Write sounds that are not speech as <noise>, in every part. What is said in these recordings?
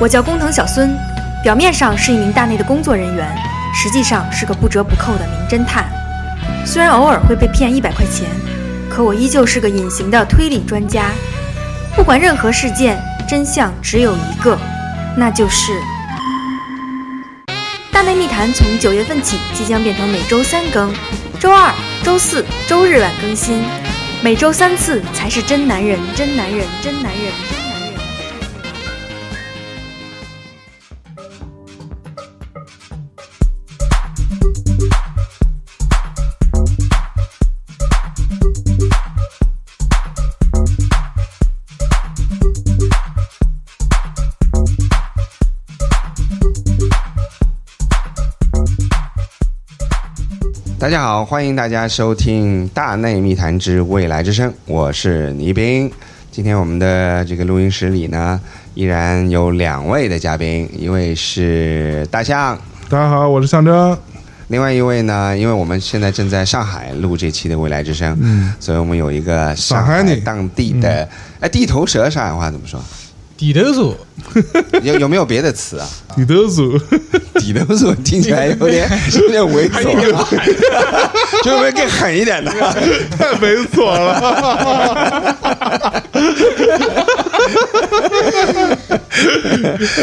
我叫工藤小孙，表面上是一名大内的工作人员，实际上是个不折不扣的名侦探。虽然偶尔会被骗一百块钱，可我依旧是个隐形的推理专家。不管任何事件，真相只有一个，那就是《大内密谈》从九月份起即将变成每周三更，周二、周四、周日晚更新，每周三次才是真男人，真男人，真男人，大家好，欢迎大家收听《大内密谈之未来之声》，我是倪斌。今天我们的这个录音室里呢，依然有两位的嘉宾，一位是大象，大家好，我是象征。另外一位呢，因为我们现在正在上海录这期的《未来之声》，嗯，所以我们有一个上上海当地的，哎，地头蛇上海话怎么说？地头蛇，<laughs> 有有没有别的词啊？你都是地头蛇 <laughs> 听起来有点有点猥琐，<laughs> 就有没有更狠一点的？太猥琐了。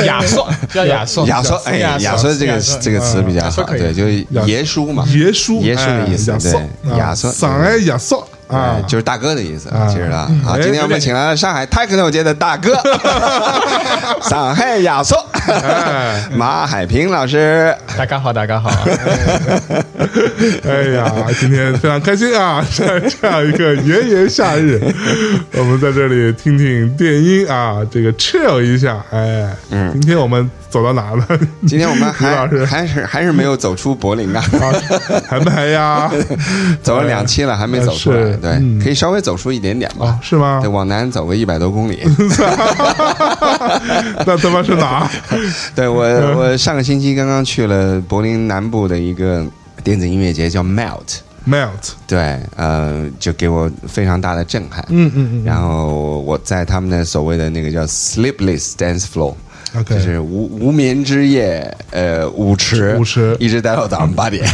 亚硕叫亚硕，亚说，哎，亚说这个这个词比较好，对，就是爷叔嘛，爷叔，爷叔的意思，对，亚说，上海亚索啊哎，，就是大哥的意思，啊其实了。好，哎今天我们请来了上海 techno 街的大哥，<laughs> 上海亚说，哎马海平老师。大家好，大家好，<laughs> 哎呀，今天非常开心啊！在这样一个炎炎夏日，我们在这里听听电音啊，这个 chill 一下。哎，嗯今天我们走到哪了？今天我们卢老师还还是还是没有走出柏林啊，啊，还没呀？<laughs> 走了两期了，还没走出来。是对嗯，可以稍微走出一点点哦吧，。是吗对，？往南走个一百多公里。<laughs> <laughs> 那他妈是哪？<laughs> 对我，我上个星期刚刚去了柏林南部的一个电子音乐节，叫 Melt。Melt，对，呃，就给我非常大的震撼。嗯嗯嗯然后我在他们的所谓的那个叫 Sleepless Dance Floor，，OK，就是无无眠之夜，呃，舞池，舞池一直待到早上八点，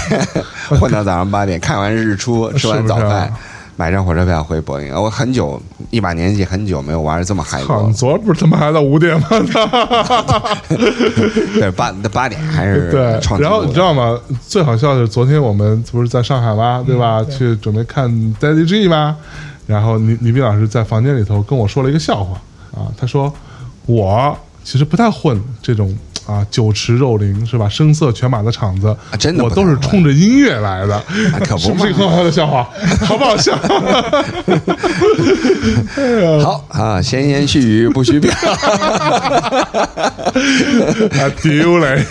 混到早上八点，看完日出，吃完早饭买张火车票回柏林。我很久一把年纪，很久没有玩这么嗨过。昨儿不是他妈还到五点吗？<laughs> 对，八八点还是 <laughs> 对，然后你知道吗？最好笑的是，昨天我们不是在上海吗？对吧？去准备看 Daddy G 吗？然后倪倪斌老师在房间里头跟我说了一个笑话啊，他说我其实不太混这种啊酒池肉林是吧？声色犬马的场子，啊真的我都是冲着音乐来的，可不是不是一个很好的笑话？<laughs> 好不好笑？<laughs> 好啊，闲言细语不许表。<laughs> 啊丢嘞！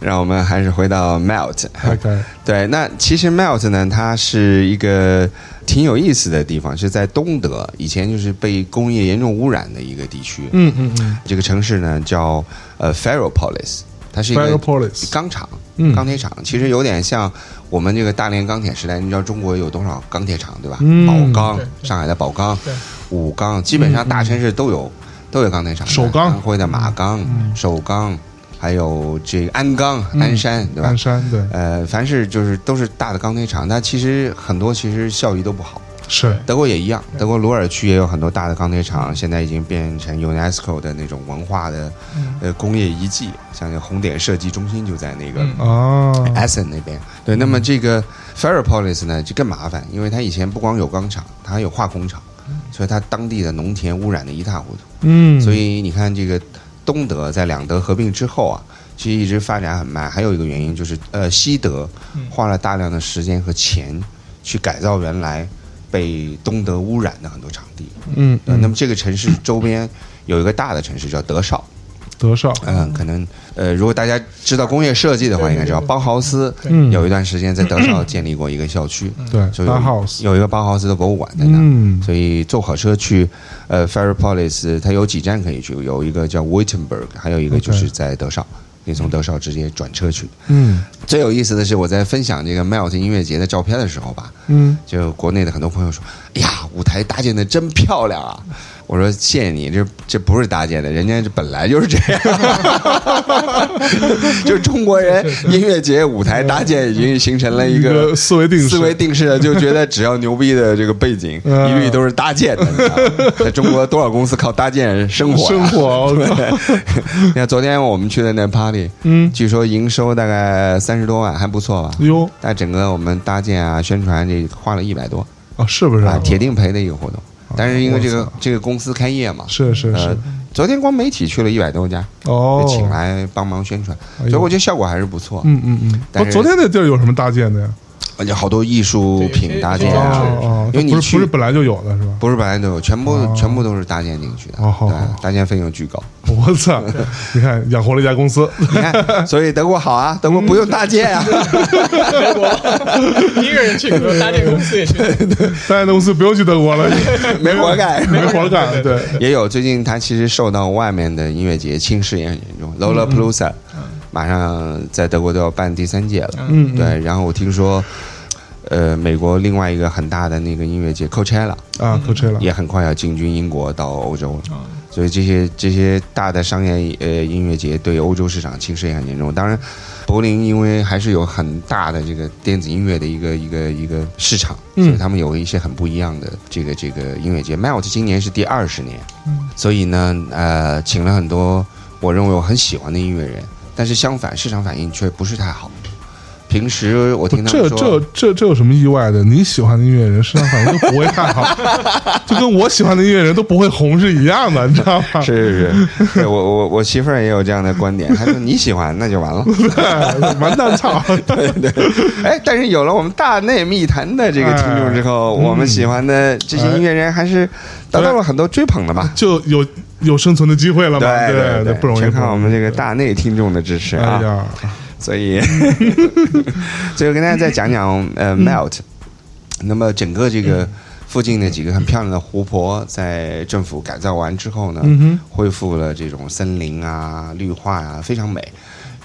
让我们还是回到 Melt。OK，对，那其实 Melt 呢，它是一个挺有意思的地方，是在东德，以前就是被工业严重污染的一个地区。嗯嗯嗯。这个城市呢叫呃 Ferropolis，它是一个钢厂嗯，钢铁厂，其实有点像我们这个大连钢铁时代。你知道中国有多少钢铁厂对吧？嗯。宝钢，上海的宝钢、武钢，基本上大城市都有都有钢铁厂。首钢。安徽的马钢、首钢，还有这个鞍钢、嗯鞍山，对吧？鞍？山对，呃，凡是就是都是大的钢铁厂，但其实很多其实效益都不好。是。德国也一样，德国鲁尔区也有很多大的钢铁厂，现在已经变成 UNESCO 的那种文化的呃工业遗迹，像那个红点设计中心就在那个嗯。哦，Essen 那边。对，那么这个 Ferropolis 呢就更麻烦，因为它以前不光有钢厂，它还有化工厂，所以它当地的农田污染的一塌糊涂。嗯，所以你看，这个东德在两德合并之后啊，其实一直发展很慢。还有一个原因就是，呃，西德花了大量的时间和钱去改造原来被东德污染的很多场地。嗯，那么这个城市周边有一个大的城市叫德绍，德绍，嗯，可能呃，如果大家知道工业设计的话，应该知道包豪斯嗯。有一段时间在德绍 <clears throat> 建立过一个校区，对就有 Bauhaus 有一个包豪斯的博物馆在那。嗯。所以坐火车去，呃 f e r r y p o l i s 它有几站可以去，有一个叫 Wittenberg，还有一个就是在德绍，可以从德绍直接转车去。嗯。最有意思的是，我在分享这个 Melt 音乐节的照片的时候吧，嗯。就国内的很多朋友说：“哎呀，舞台搭建的真漂亮啊！”我说谢谢你，这这不是搭建的，人家这本来就是这样，<laughs> 就中国人音乐节舞台搭建已经形成了一一个个思维定式思维定式的，就觉得只要牛逼的这个背景，嗯一律都是搭建的。你知道 <laughs> 在中国多少公司靠搭建生活啊？生活，对你看昨天我们去的那 party，嗯，据说营收大概三十多万，还不错吧？哟，但整个我们搭建啊、宣传这花了一百多哦，是不是啊，铁定赔的一个活动。但是因为这个这个公司开业嘛，是是呃是，，昨天光媒体去了一百多家，哦被，请来帮忙宣传，所以我觉得效果还是不错。嗯嗯嗯，但是哦昨天那地儿有什么搭建的呀？而且好多艺术品搭建啊，因为你去不是不是本来就有的是吧？不是本来就有，全部哦全部都是搭建进去的，哦搭建费用巨高。我操！<laughs> 你看养活了一家公司，你看，所以德国好啊，<laughs> 德国不用搭建啊，德 <laughs> 国一个人去，搭建公司也去。搭建公司不用去德国了，没活干。没活干。对，也有最近他其实受到外面的音乐节侵蚀也很严重，Lollapalooza 马上在德国都要办第三届了。嗯，对，然后我听说，呃，美国另外一个很大的那个音乐节 Coachella 啊，，Coachella。也很快要进军英国到欧洲了。啊所以这些这些大的商业呃音乐节对欧洲市场侵蚀也很严重。当然，柏林因为还是有很大的这个电子音乐的一个一个一个市场，嗯所以他们有一些很不一样的这个这个音乐节。Melt 今年是第二十年，所以呢，呃，请了很多我认为我很喜欢的音乐人，但是相反市场反应却不是太好。平时我听他说，这这这有什么意外的？你喜欢的音乐人市场反应都不会太好，<laughs> 就跟我喜欢的音乐人都不会红是一样的，你知道吗？是是是，对我我我媳妇儿也有这样的观点，她说你喜欢那就完了。完蛋操！<laughs> 对对哎，但是有了我们大内密谈的这个听众之后，哎我们喜欢的这些音乐人还是得到了很多追捧的吧？就有有生存的机会了嘛？对对对，不容易，全靠我们这个大内听众的支持啊！哎呀，所以，<laughs> 最后跟大家再讲讲呃嗯。Melt。那么整个这个附近的几个很漂亮的湖泊，在政府改造完之后呢，嗯，恢复了这种森林啊、绿化啊，非常美。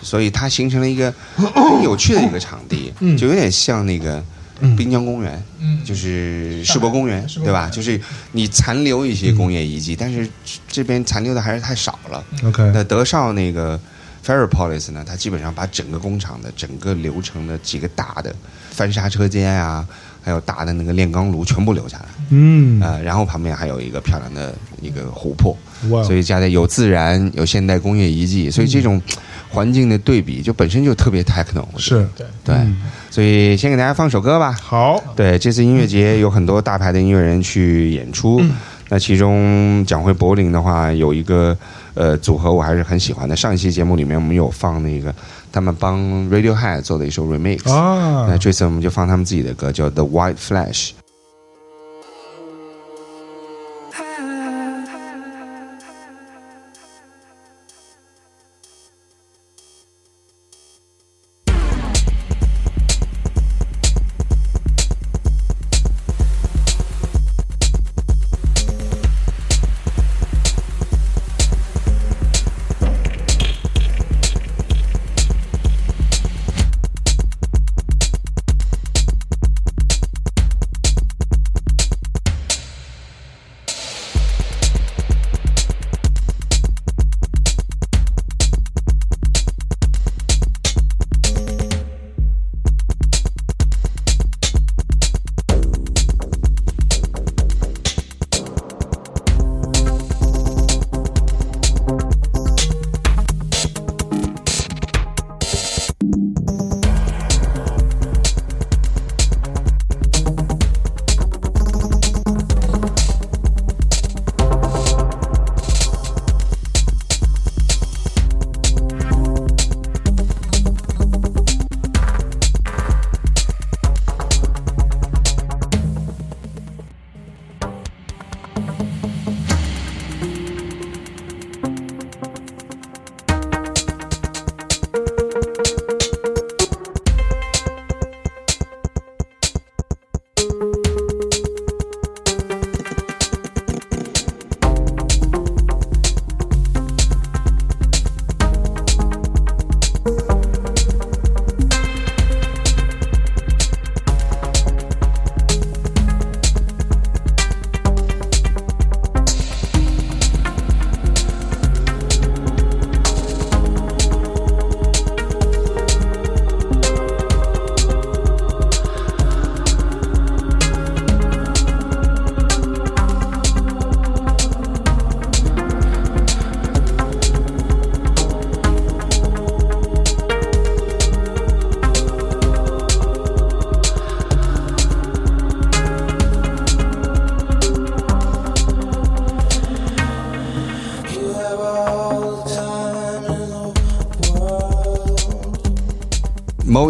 所以它形成了一个很有趣的一个场地，<coughs> 嗯。就有点像那个嗯。滨江公园，嗯。就是世博公园，对吧？就是你残留一些工业遗迹，但是这边残留的还是太少了。OK，那德绍那个 Ferropolis 呢，它基本上把整个工厂的整个流程的几个大的翻砂车间啊，还有大的那个炼钢炉全部留下来，嗯，呃，然后旁边还有一个漂亮的一个湖泊，哇，所以加在有自然有现代工业遗迹，所以这种环境的对比就本身就特别 techno，是对，对，嗯所以先给大家放首歌吧。好，对，这次音乐节有很多大牌的音乐人去演出。那其中讲回柏林的话，有一个呃组合我还是很喜欢的。上一期节目里面我们有放那个他们帮 Radiohead 做的一首 remix，、啊那，这次我们就放他们自己的歌，叫 The White Flash。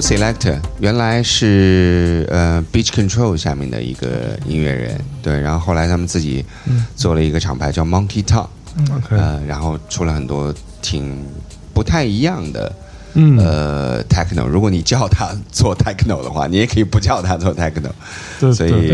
Selector 原来是呃 Beach Control 下面的一个音乐人，对，然后后来他们自己做了一个厂牌叫 Monkey Top，、OK，呃，然后出了很多挺不太一样的。嗯，呃，techno，如果你叫他做 techno 的话，你也可以不叫他做 techno，对所以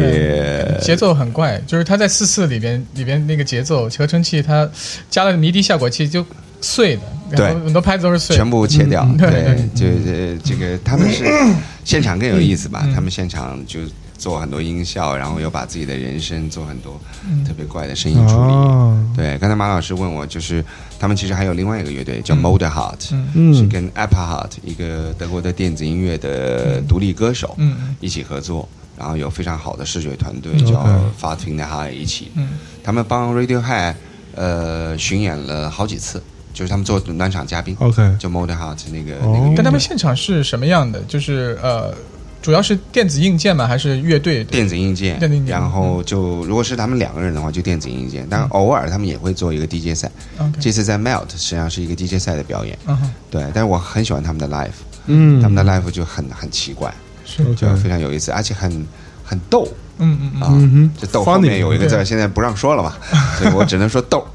节奏很怪，就是他在四四里边里边那个节奏合成器，它加了迷笛效果器就碎的，然后对很多拍子都是碎，全部切掉。嗯对对，就这这个他们是 <coughs> 现场更有意思吧？嗯他们现场就做很多音效，然后又把自己的人声做很多嗯。特别怪的声音处理。啊，对，刚才马老师问我，就是他们其实还有另外一个乐队叫 Motor Heart，、是跟 Apple Heart 一个德国的电子音乐的独立歌手嗯。一起合作，然后有非常好的视觉团队嗯叫 OK f a t i n g the High 一起，嗯。他们帮 Radiohead 呃巡演了好几次，就是他们做暖场嘉宾。OK，就 Model Heart 那个、哦。那个，但他们现场是什么样的？就是呃，主要是电子硬件吗？还是乐队？电子硬件，电子硬件。然后就如果是他们两个人的话，就电子硬件，但偶尔他们也会做一个 DJ 赛。这次在 Melt 实际上是一个 DJ 赛的表演，嗯，对，但是我很喜欢他们的 live，、嗯，他们的 live 就很很奇怪，是，就非常有意思，而且很很逗嗯嗯嗯，这逗后面有一个字现在不让说了嘛，<laughs> 所以我只能说逗。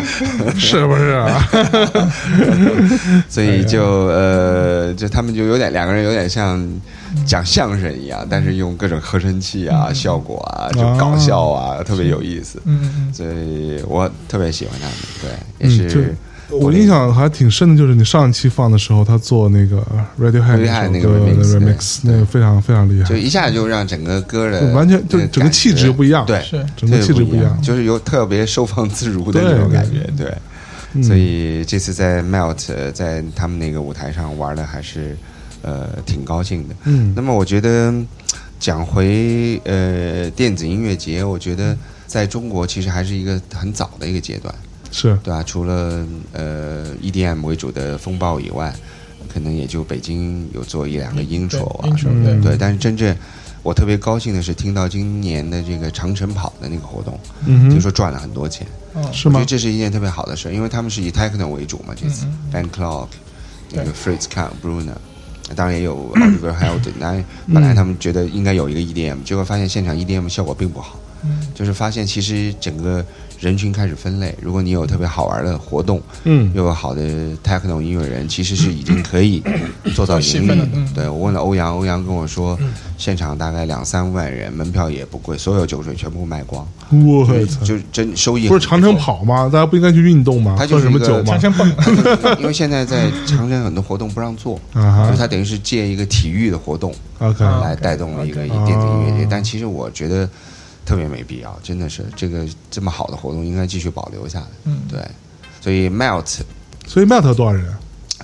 <laughs> 是不是啊？<laughs> 所以就呃，就他们就有点两个人有点像讲相声一样，但是用各种合成器啊、效果啊，就搞笑啊，特别有意思。嗯嗯嗯，所以我特别喜欢他们，对，也嗯是我印象还挺深的，就是你上一期放的时候，他做那个 Radiohead 那个 remix，那个非常非常厉害就，一下就让整个歌的完全就那整个气质不一样对，是整个气质不不一样就是有特别收放自如的那种感觉，对。嗯所以这次在 Melt 呃在他们那个舞台上玩的还是呃挺高兴的。嗯那么我觉得讲回呃电子音乐节，我觉得在中国其实还是一个很早的一个阶段，是对吧、除了呃 EDM 为主的风暴以外，可能也就北京有做一两个 intro 啊什么的，嗯对。但是真正我特别高兴的是听到今年的这个长城跑的那个活动，嗯，听说赚了很多钱。哦，是吗我觉得？这是一件特别好的事，因为他们是以 techno 为主嘛，这次、嗯 Van Clock 那个 Fritz Kahn Bruner，当然也有 <coughs> Oliver 那本来他们觉得应该有一个 EDM，结果发现现场 EDM 效果并不好，嗯就是发现其实整个人群开始分类，如果你有特别好玩的活动，嗯又有好的 techno 音乐人，其实是已经可以做到盈利的。嗯对我问了欧阳，欧阳跟我说，现场大概两三万人，门票也不贵，所有酒水全部卖光，我操！就真收益不是长城跑吗？大家不应该去运动吗？喝它就是什么酒吗长？城蹦，因为现在在长城很多活动不让做，<laughs> 所以它等于是借一个体育的活动来带动了一个电子音乐节哦。但其实我觉得特别没必要，真的是这个这么好的活动应该继续保留下来。嗯，对，所以 Melt 所以 Melt 多少人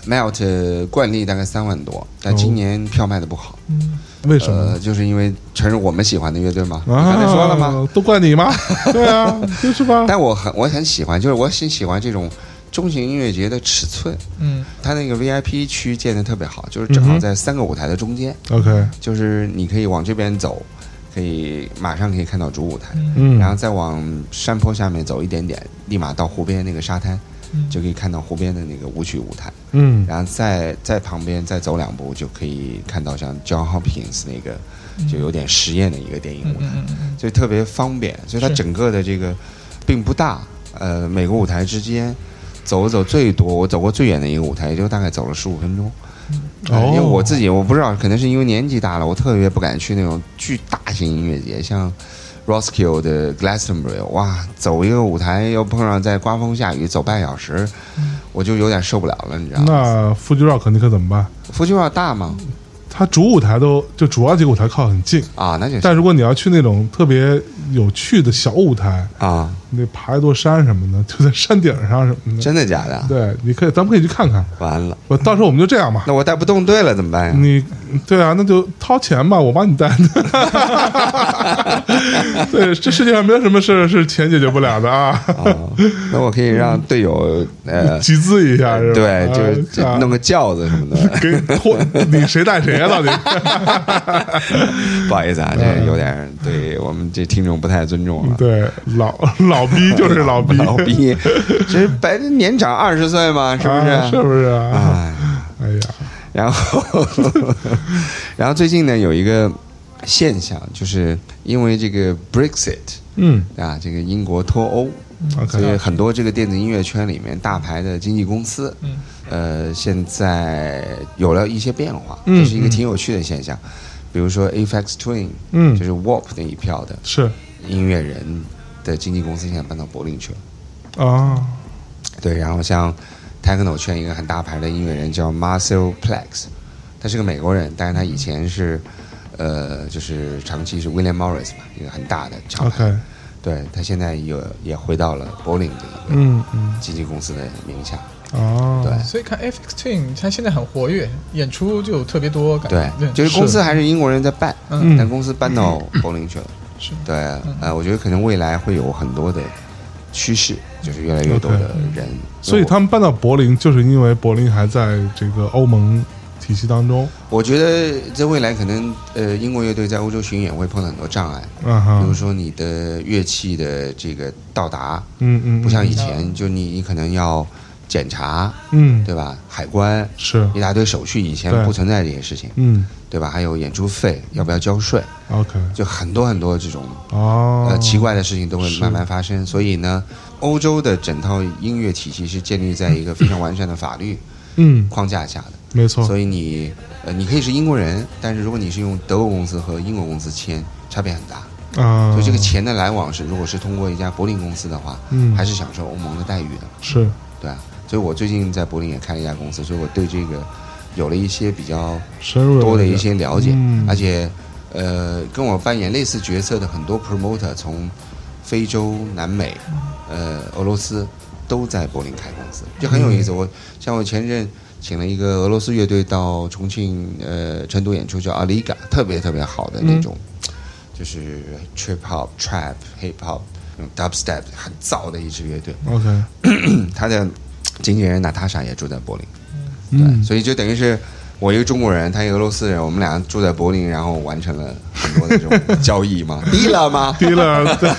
？Melt 惯例大概三万多，但今年票卖的不好。嗯为什么呃，？就是因为全是我们喜欢的乐队嘛，你啊，刚才说了吗？？都怪你吗？<laughs> 对啊，就是吧。<laughs> 但我很我很喜欢，就是我很喜欢这种中型音乐节的尺寸。嗯它那个 VIP 区建的特别好，就是正好在三个舞台的中间。OK，就是你可以往这边走，可以马上可以看到主舞台，嗯。嗯，然后再往山坡下面走一点点，立马到湖边那个沙滩，嗯。就可以看到湖边的那个舞曲舞台，嗯。然后再在旁边再走两步，就可以看到像 John Hopkins 那个就有点实验的一个电影嗯舞台，所以特别方便，所以它整个的这个并不大，呃，每个舞台之间。走走最多，我走过最远的一个舞台，也就大概走了十五分钟。呃因为我自己我不知道，可能是因为年纪大了，我特别不敢去那种巨大型音乐节，像 Roskilde 的 Glastonbury，哇，走一个舞台又碰上在刮风下雨，走半小时，我就有点受不了了，你知道吗？那 Fuji Rock 你可怎么办？福州要大吗？它主舞台都就主要几个舞台靠很近，啊，那就是但如果你要去那种特别有趣的小舞台，啊，你得爬一座山什么的，<laughs> 就在山顶上什么的。真的假的？对，你可以，咱们可以去看看。完了，我到时候我们就这样吧。那我带不动队了怎么办呀？你对啊，那就掏钱吧，我帮你带。<laughs> 对，这世界上没有什么事是钱解决不了的啊，哦，那我可以让队友呃，集资一下是吧？对，就是弄个轿子什么的。<laughs> 给托你谁带谁啊？到底？不好意思啊，这有点对我们这听众不太尊重了。对，老老逼 <laughs> 就是老逼，老逼，这白年长二十岁嘛，是不是？啊是不是啊？哎，哎呀，然后，<laughs> 然后最近呢有一个现象，就是因为这个 Brexit 嗯。啊，这个英国脱欧，所以很多这个电子音乐圈里面大牌的经纪公司，嗯。呃，现在有了一些变化，嗯这是一个挺有趣的现象。比如说 Aphex Twin，嗯。就是 Warp 那一票的是。音乐人的经纪公司，现在搬到柏林去了。啊，对，然后像 Techno 圈一个很大牌的音乐人叫 Marcel Plex，他是个美国人，但是他以前是呃，就是长期是 William Morris 嘛，一个很大的厂牌。对他现在也也回到了柏林的一个嗯嗯经纪公司的名下。哦，对所以看 FX Twin，他现在很活跃，演出就特别多，感觉对，就是公司还是英国人在办，嗯但公司搬到柏林去了。是对，呃，我觉得可能未来会有很多的趋势，就是越来越多的人。所以他们搬到柏林，就是因为柏林还在这个欧盟体系当中。我觉得在未来可能，呃，英国乐队在欧洲巡演会碰到很多障碍，啊比如，说你的乐器的这个到达，嗯嗯，不像以嗯。前，就你你可能要检查，嗯，对吧？海关是，一大堆手续，以前不存在这些事情，嗯对吧？还有演出费要不要交税，，OK，就很多很多这种哦，呃奇怪的事情都会慢慢发生。所以呢，欧洲的整套音乐体系是建立在一个非常完善的法律嗯，框架下的。没错，所以你呃，你可以是英国人，但是如果你是用德国公司和英国公司签，差别很大。啊，所以这个钱的来往是，如果是通过一家柏林公司的话，嗯还是享受欧盟的待遇的，是，对啊。所以我最近在柏林也开了一家公司，所以我对这个有了一些比较深入多的一些了解，嗯而且呃，跟我扮演类似角色的很多 promoter 从非洲、南美、呃俄罗斯都在柏林开公司，就很有意嗯思。我像我前任请了一个俄罗斯乐队到重庆、呃成都演出，叫阿里嘎，特别特别好的那种，就是 trip hop、trap、hip hop、那种 dubstep 很燥的一支乐队。OK，<clears throat> 他的经纪人娜塔莎也住在柏林。对，嗯，所以就等于是我一个中国人，他一个俄罗斯人，我们俩住在柏林，然后完成了很多的这种交易嘛，<laughs> 低了吗？<laughs> 低了，对，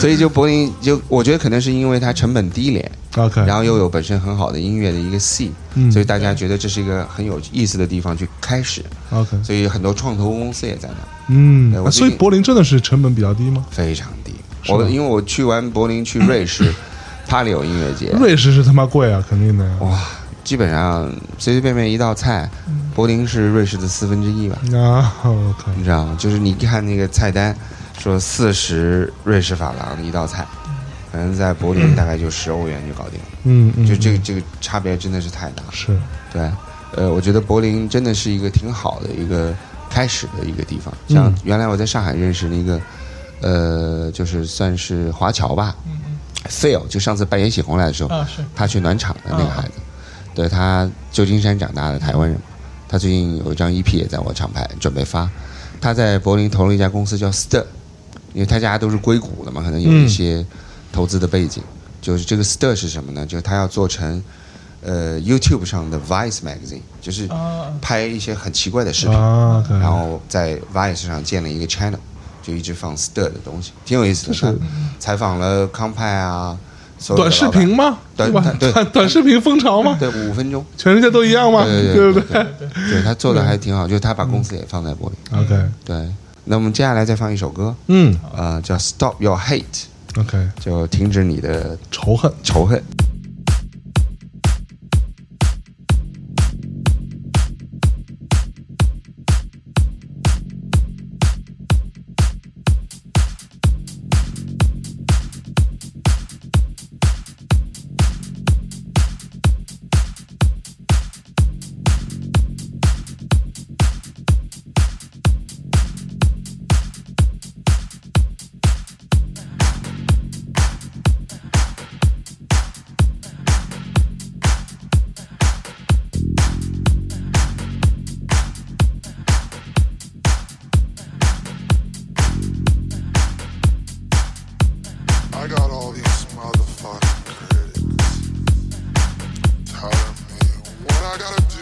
所以就柏林就我觉得可能是因为它成本低廉，OK，然后又有本身很好的音乐的一个系，嗯。所以大家觉得这是一个很有意思的地方去开始，OK，所以很多创投公司也在那，嗯所以柏林真的是成本比较低吗？非常低。我因为我去完柏林，去瑞士，<laughs> 帕里有音乐节，瑞士是他妈贵啊，肯定的呀。哇，基本上随随便便一道菜，柏林是瑞士的四分之一吧。啊我靠你知道吗？就是你看那个菜单，说四十瑞士法郎一道菜，可能在柏林大概就十欧元就搞定了。嗯嗯，就这个嗯这个差别真的是太大了。是，对，呃，我觉得柏林真的是一个挺好的一个开始的一个地方。像嗯原来我在上海认识了一个，呃，就是算是华侨吧，Phil，就上次扮演喜红来的时候，啊他去暖场的那个孩子，对他旧金山长大的台湾人嘛，他最近有一张 EP 也在我厂牌准备发，他在柏林投了一家公司叫 Stir，因为他家都是硅谷的嘛，可能有一些投资的背景。就是这个 Stir 是什么呢？就是他要做成呃 YouTube 上的 Vice Magazine，就是啊拍一些很奇怪的视频，然后在 Vice 上建了一个 channel，就一直放 Stir 的东西，挺有意思的。是他采访了康派啊，短视频吗？短短？短短视频风潮吗？对，五分钟，全世界都一样吗？对对不对对对他做的还挺好，就是他把公司也放在柏林。？OK，对，那我们接下来再放一首歌，嗯呃，叫 Stop Your Hate，，OK，就停止你的仇恨。仇恨。I gotta do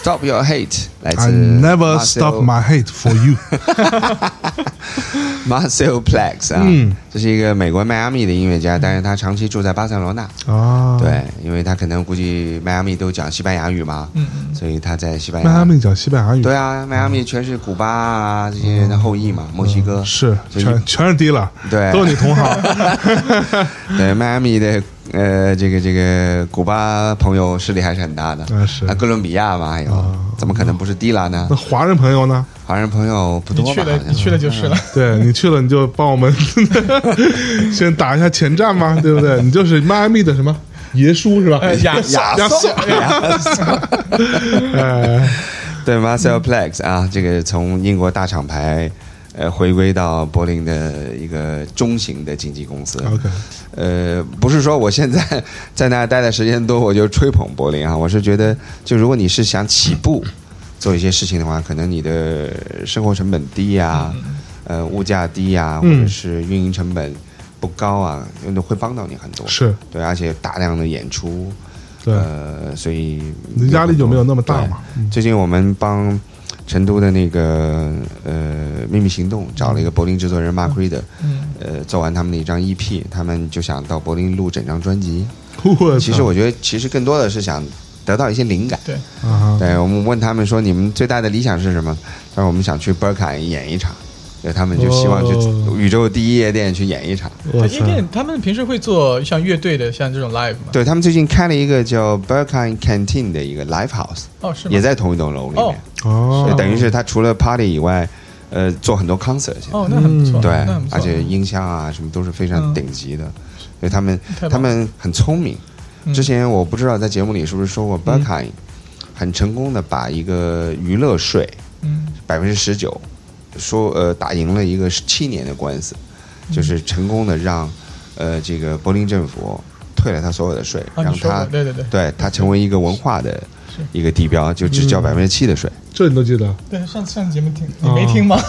Stop Your Hate 来自 I never stop my hate for you。<laughs> Marcel Plex 啊，嗯这是一个美国迈阿密的音乐家，但是他长期住在巴塞罗那。哦，，对，因为他可能估计迈阿密都讲西班牙语嘛，所以他在西班牙。迈阿密讲西班牙语，对啊，迈阿密全是古巴啊这些人的后裔嘛，墨西哥。是全全是低了，对都是你同行。<laughs> 对，迈阿密的呃，这个这个古巴朋友势力还是很大的。啊是啊，哥伦比亚嘛，还有，怎么可能不是迪拉呢那？华人朋友呢？华人朋友不多吧？好像去了你去了就是了。对你去了，你就帮我们 <laughs> 先打一下前站嘛，对不对？你就是迈阿密的什么耶稣是吧？呃亚亚亚瑟，<laughs> 哎，<laughs> 对 Marcel Plex 啊，这个从英国大厂牌呃回归到柏林的一个中型的经纪公司。OK，呃，不是说我现在 <laughs> 在那待的时间多，我就吹捧柏林啊。我是觉得，就如果你是想起步做一些事情的话，可能你的生活成本低呀、呃，物价低呀、或嗯者是运营成本不高啊，会帮到你很多。是对，而且大量的演出，对，呃，所以压力就没有那么大嘛。嗯最近我们帮成都的那个呃秘密行动找了一个柏林制作人 Mark Reeder，嗯，呃，做完他们的一张 EP，他们就想到柏林录整张专辑。其实我觉得，其实更多的是想得到一些灵感。对，对我们问他们说，你们最大的理想是什么？他说我们想去 Berkeley 演一场，对他们就希望去哦宇宙第一夜店去演一场。夜店他们平时会做像乐队的像这种 live 吗？对他们最近开了一个叫 Berkeley Canteen 的一个 live house，哦，是吗？也在同一栋楼里面。哦对，，等于是他除了 party 以外，呃，做很多 concert 现在。哦，那很不错，对。而且音箱啊什么都是非常嗯顶级的，所以他们他们很聪明。嗯之前我不知道在节目里是不是说过 b e r k i n 很成功的把一个娱乐税嗯百分之十九，说呃打赢了一个七年的官司，嗯就是成功的让呃这个柏林政府退了他所有的税，啊，让他对对对。对他成为一个文化的一个地标，就只交嗯百分之七的税。这你都记得？对，上次上次节目听你没听吗？<laughs>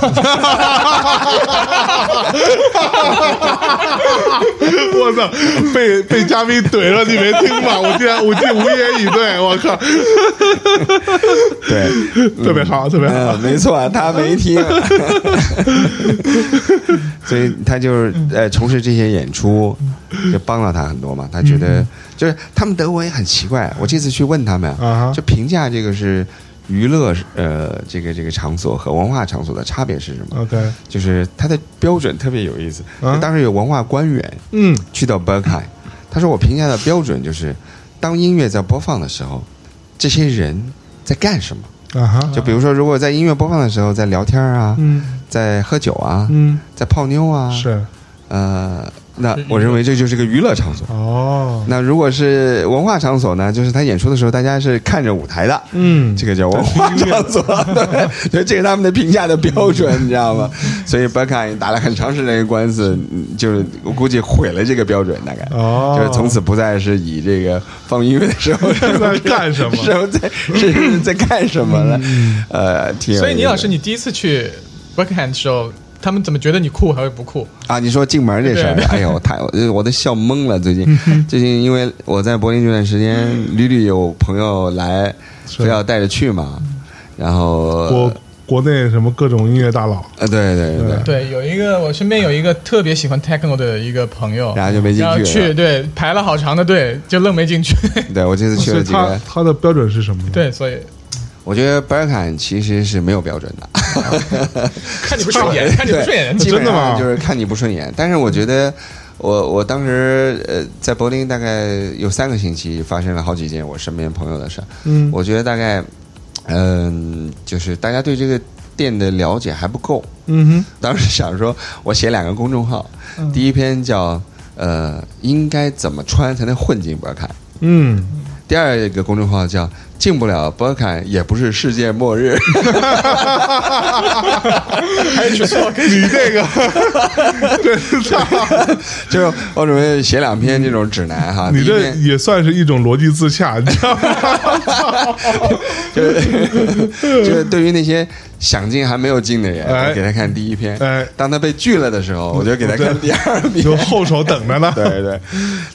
我操，被被嘉宾怼了，你没听吗？我竟然我竟无言以对，我靠，对，<laughs> 特别好，特别好。嗯，，没错，他没听，<laughs> 所以他就是呃从事这些演出，就帮了他很多嘛。他觉得就是他们德国也很奇怪，我这次去问他们啊就评价这个是娱乐呃这个这个场所和文化场所的差别是什么？OK，就是它的标准特别有意思。啊当时有文化官员嗯去到 Berkeley，他说我评价的标准就是，当音乐在播放的时候，这些人在干什么？啊哈，就比如说，如果在音乐播放的时候在聊天啊，嗯在喝酒啊，嗯在泡妞啊，是呃，那我认为这就是个娱乐场所。哦，那如果是文化场所呢，就是他演出的时候，大家是看着舞台的，嗯这个叫文化 <laughs> 场所，对，所以这是他们的评价的标准，你知道吗？所以伯凯打了很长时间的官司，嗯就是我估计毁了这个标准，大概。哦，就是从此不再是以这个放音乐的时候是 <laughs> 在干什么 <laughs> 时候在是在干什么了？呃，挺所以倪老师，你第一次去 Berkham 的时候，他们怎么觉得你酷还是不酷？啊，你说进门这事儿哎呦，太我我都笑懵了。最近最近因为我在柏林这段时间，屡屡有朋友来，是非要带着去嘛，然后国国内什么各种音乐大佬，呃，对对对对，对，有一个我身边有一个特别喜欢 techno 的一个朋友，然后就没进然后去了。去对排了好长的队，就愣没进去。<laughs> 对我这次去了几个，他的标准是什么呢？对，所以我觉得 b e r k a n 其实是没有标准的，<laughs> 看你不顺眼，看你不顺眼，真的吗就是看你不顺眼。但是我觉得，我我当时呃在柏林大概有三个星期，发生了好几件我身边朋友的事儿。嗯。我觉得大概，嗯、就是大家对这个店的了解还不够，嗯哼。<laughs> 当时想说，我写两个公众号，嗯。第一篇叫呃应该怎么穿才能混进博坎，哼，嗯，第二个公众号叫进不了博坎也不是世界末日，还是说你这个，真操，就是我准备写两篇这种指南哈，<laughs> 你这也算是一种逻辑自洽，你知道吗？<laughs> <laughs> 就是对于那些想进还没有进的人，哎。我给他看第一篇，哎。当他被拒了的时候，我就给他看第二篇，有后手等着呢。对对，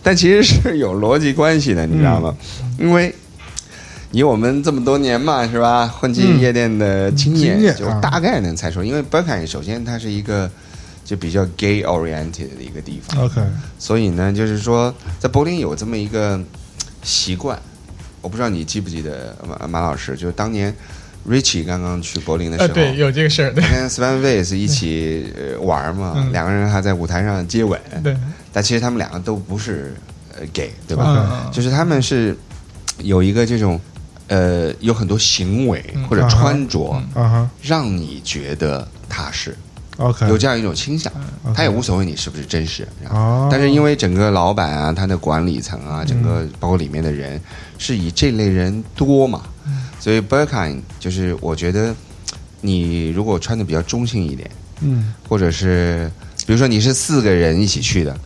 但其实是有逻辑关系的，你知道吗？因为以我们这么多年嘛，是吧？混进夜店的经验，就大概能猜出。因为 Berkeley 首先它是一个就比较 gay oriented 的一个地方，OK，所以呢，就是说在柏林有这么一个习惯，我不知道你记不记得马马老师，就是当年 Richie 刚刚去柏林的时呃，候，对，有这个事儿，对。跟 Svan Weiss 一起呃玩嘛，嗯两个人还在舞台上接吻，对，但其实他们两个都不是呃 gay，对吧？就是他们是有一个这种呃有很多行为嗯或者穿着，啊哈。让你觉得踏实，OK，有这样一种倾向，他也无所谓你是不是真实。然后哦，但是因为整个老板啊，他的管理层啊，整嗯个包括里面的人，是以这类人多嘛，嗯。所以 Birkin 就是我觉得你如果穿的比较中性一点，嗯。或者是比如说你是四个人一起去的，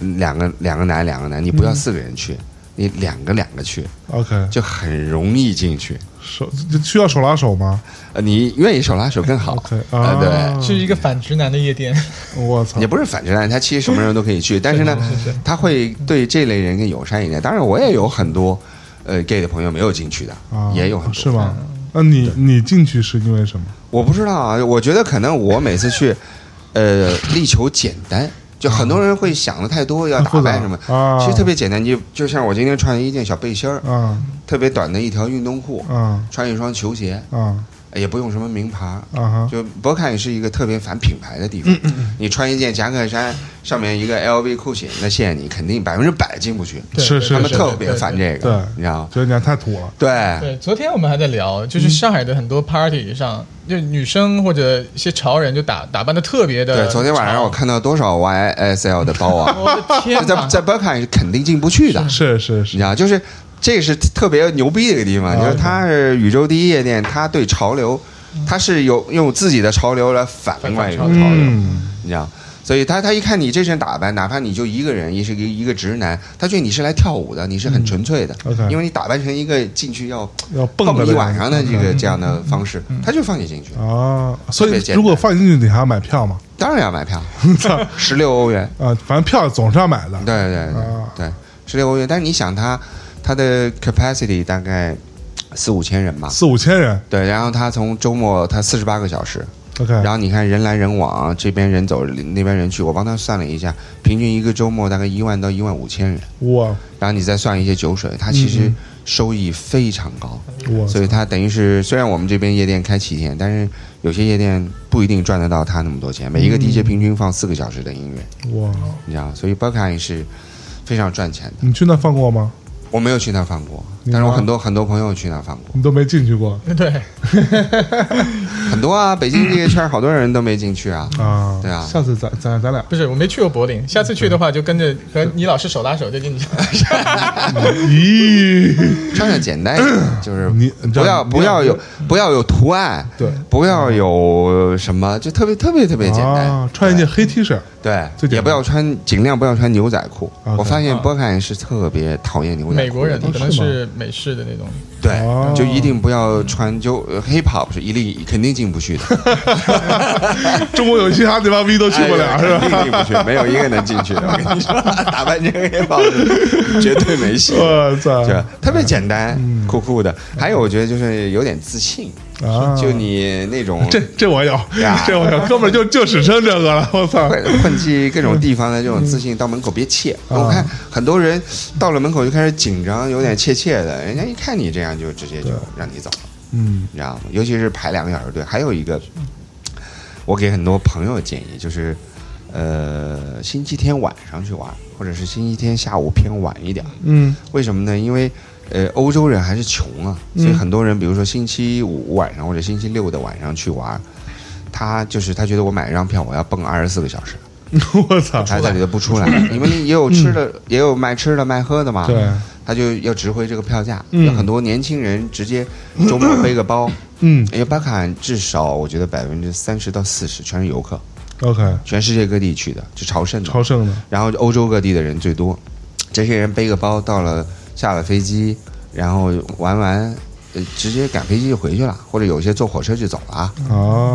嗯两个两个男两个男，你不要四个人去，你两个两个去，，OK，就很容易进去。手需要手拉手吗呃，你愿意手拉手更好。？OK，呃，啊，对，是一个反直男的夜店，<laughs> 我操也，不是反直男，他其实什么人都可以去，<laughs> 但是呢，是是他会对这类人更友善一点。当然，我也有很多呃 gay 的朋友没有进去的，啊，也有很多。是吗？那你你进去是因为什么？我不知道啊，我觉得可能我每次去，呃，力求简单。就很多人会想的太多，要打扮什么，啊其实特别简单。就就像我今天穿一件小背心儿，啊。特别短的一条运动裤，啊。穿一双球鞋，啊也不用什么名牌。啊哈！就博坎也是一个特别反品牌的地方。你穿一件夹克衫，上面一个 LV 酷写那线，你肯定百分之百进不去。是是他们特别烦这个对个，你知道吗？觉得你还太土了。对，对，昨天我们还在聊，就是上海的很多 party 上，就女生或者一些潮人就打打扮的特别的。对，昨天晚上我，看到多少 YSL 的包啊，<laughs> 我的天哪！在在博坎是肯定进不去的，是是是你知，道，就是这是特别牛逼的一个地方，就是它是宇宙第一夜店，它对潮流，它是有用自己的潮流来反另外一种潮流，嗯。你知道。所以他他一看你这身打扮，哪怕你就一个人，也是一个一个直男，他觉得你是来跳舞的，你是很纯粹的因为你打扮成一个进去要要蹦蹦一晚上的这个这样的方式，他就放你进去，啊，所以如果放进去，你还要买票吗？当然要买票，<laughs> 十六欧元，啊，反正票总是要买的。对对对啊。对，十六欧元，但是你想它它的 capacity 大概四五千人吧，四五千人？对，然后它从周末它四十八个小时，，OK，然后你看人来人往，这边人走那边人去，我帮他算了一下，平均一个周末大概一万到一万五千人，哇。然后你再算一些酒水，它其实嗯收益非常高，我所以它等于是虽然我们这边夜店开七天，但是有些夜店不一定赚得到他那么多钱，每一个 DJ 平均放四个小时的音乐，哇，你知道，所以 b o k a 是非常赚钱的。你去那放过吗？我没有去那放过，但是我很多很多朋友去那放过，你都没进去过 <laughs> 对，<laughs> 很多啊，北京这个圈好多人都没进去啊。啊？对啊下次咱咱咱俩不是我没去过柏林，下次去的话就跟着和你老师手拉手就进去。<laughs> 咦，穿的简单一点，就是你不要不要有不要有图案，对不要有什么，就特别特别特别简单啊，。穿一件黑 T 恤，对，也不要穿，尽量不要穿牛仔裤。我发现波坎是特别讨厌牛仔裤美国人可能是美式的那种，对哦，就一定不要穿，就呃 hip hop 是一定肯定进不去的，<laughs> 中国有嘻哈那帮逼都去不了哎是吧？肯定进不去，没有一个能进去的。<laughs> 我跟你说，打扮成 hip hop 绝对没戏。我操就特别简单，酷酷的。还有，我觉得就是有点自信，啊！就你那种这这我有，这我有，哥们儿就就只剩这个了，我操！混混迹各种地方的这种自信，到门口别怯。啊我看很多人到了门口就开始紧张，有点怯怯的，人家一看你这样就直接就让你走了，嗯你知道吗？尤其是排两个小时队。还有一个，我给很多朋友建议就是，呃，星期天晚上去玩，或者是星期天下午偏晚一点。嗯为什么呢？因为呃，欧洲人还是穷啊，所以很多人，比如说星期五晚上或者星期六的晚上去玩，他就是他觉得我买一张票我要蹦二十四个小时，<laughs> 我操，他在里头不出来，因为也有吃的，也有卖吃的卖喝的嘛，对，他就要值回这个票价。很多年轻人直接周末背个包，嗯。因为巴坎至少我觉得百分之三十到四十全是游客，，OK，全世界各地去的，就朝圣的，朝圣的，然后欧洲各地的人最多。这些人背个包到了，下了飞机，然后玩完，呃，直接赶飞机就回去了，或者有些坐火车就走了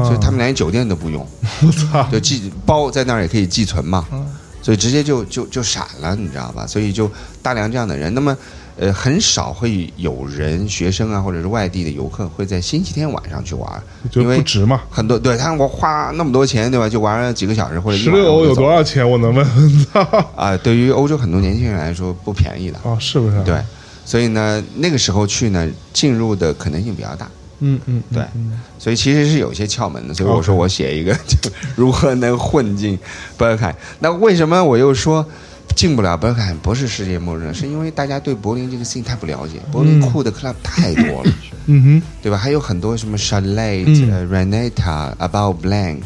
所以他们连酒店都不用，我操，就寄包在那儿也可以寄存嘛，嗯。所以直接就就就闪了，你知道吧？所以就大量这样的人，那么呃很少会有人学生啊或者是外地的游客会在星期天晚上去玩，觉因为不值嘛？很多对他我花那么多钱对吧？就玩了几个小时或者一十六欧有多少钱？我能问？<laughs> 啊？对于欧洲很多年轻人来说不便宜的，哦，是不是？对，所以呢那个时候去呢进入的可能性比较大。嗯嗯，嗯对嗯所以其实是有些窍门的，所以我说我写一个 <laughs> 就如何能混进伯尔凯。那为什么我又说进不了伯尔凯不是世界末日？是因为大家对柏林这个 scene 太不了解，柏林酷的 club 太多了，嗯哼对吧？还有很多什么 Chalet、嗯呃 Renata、About Blank、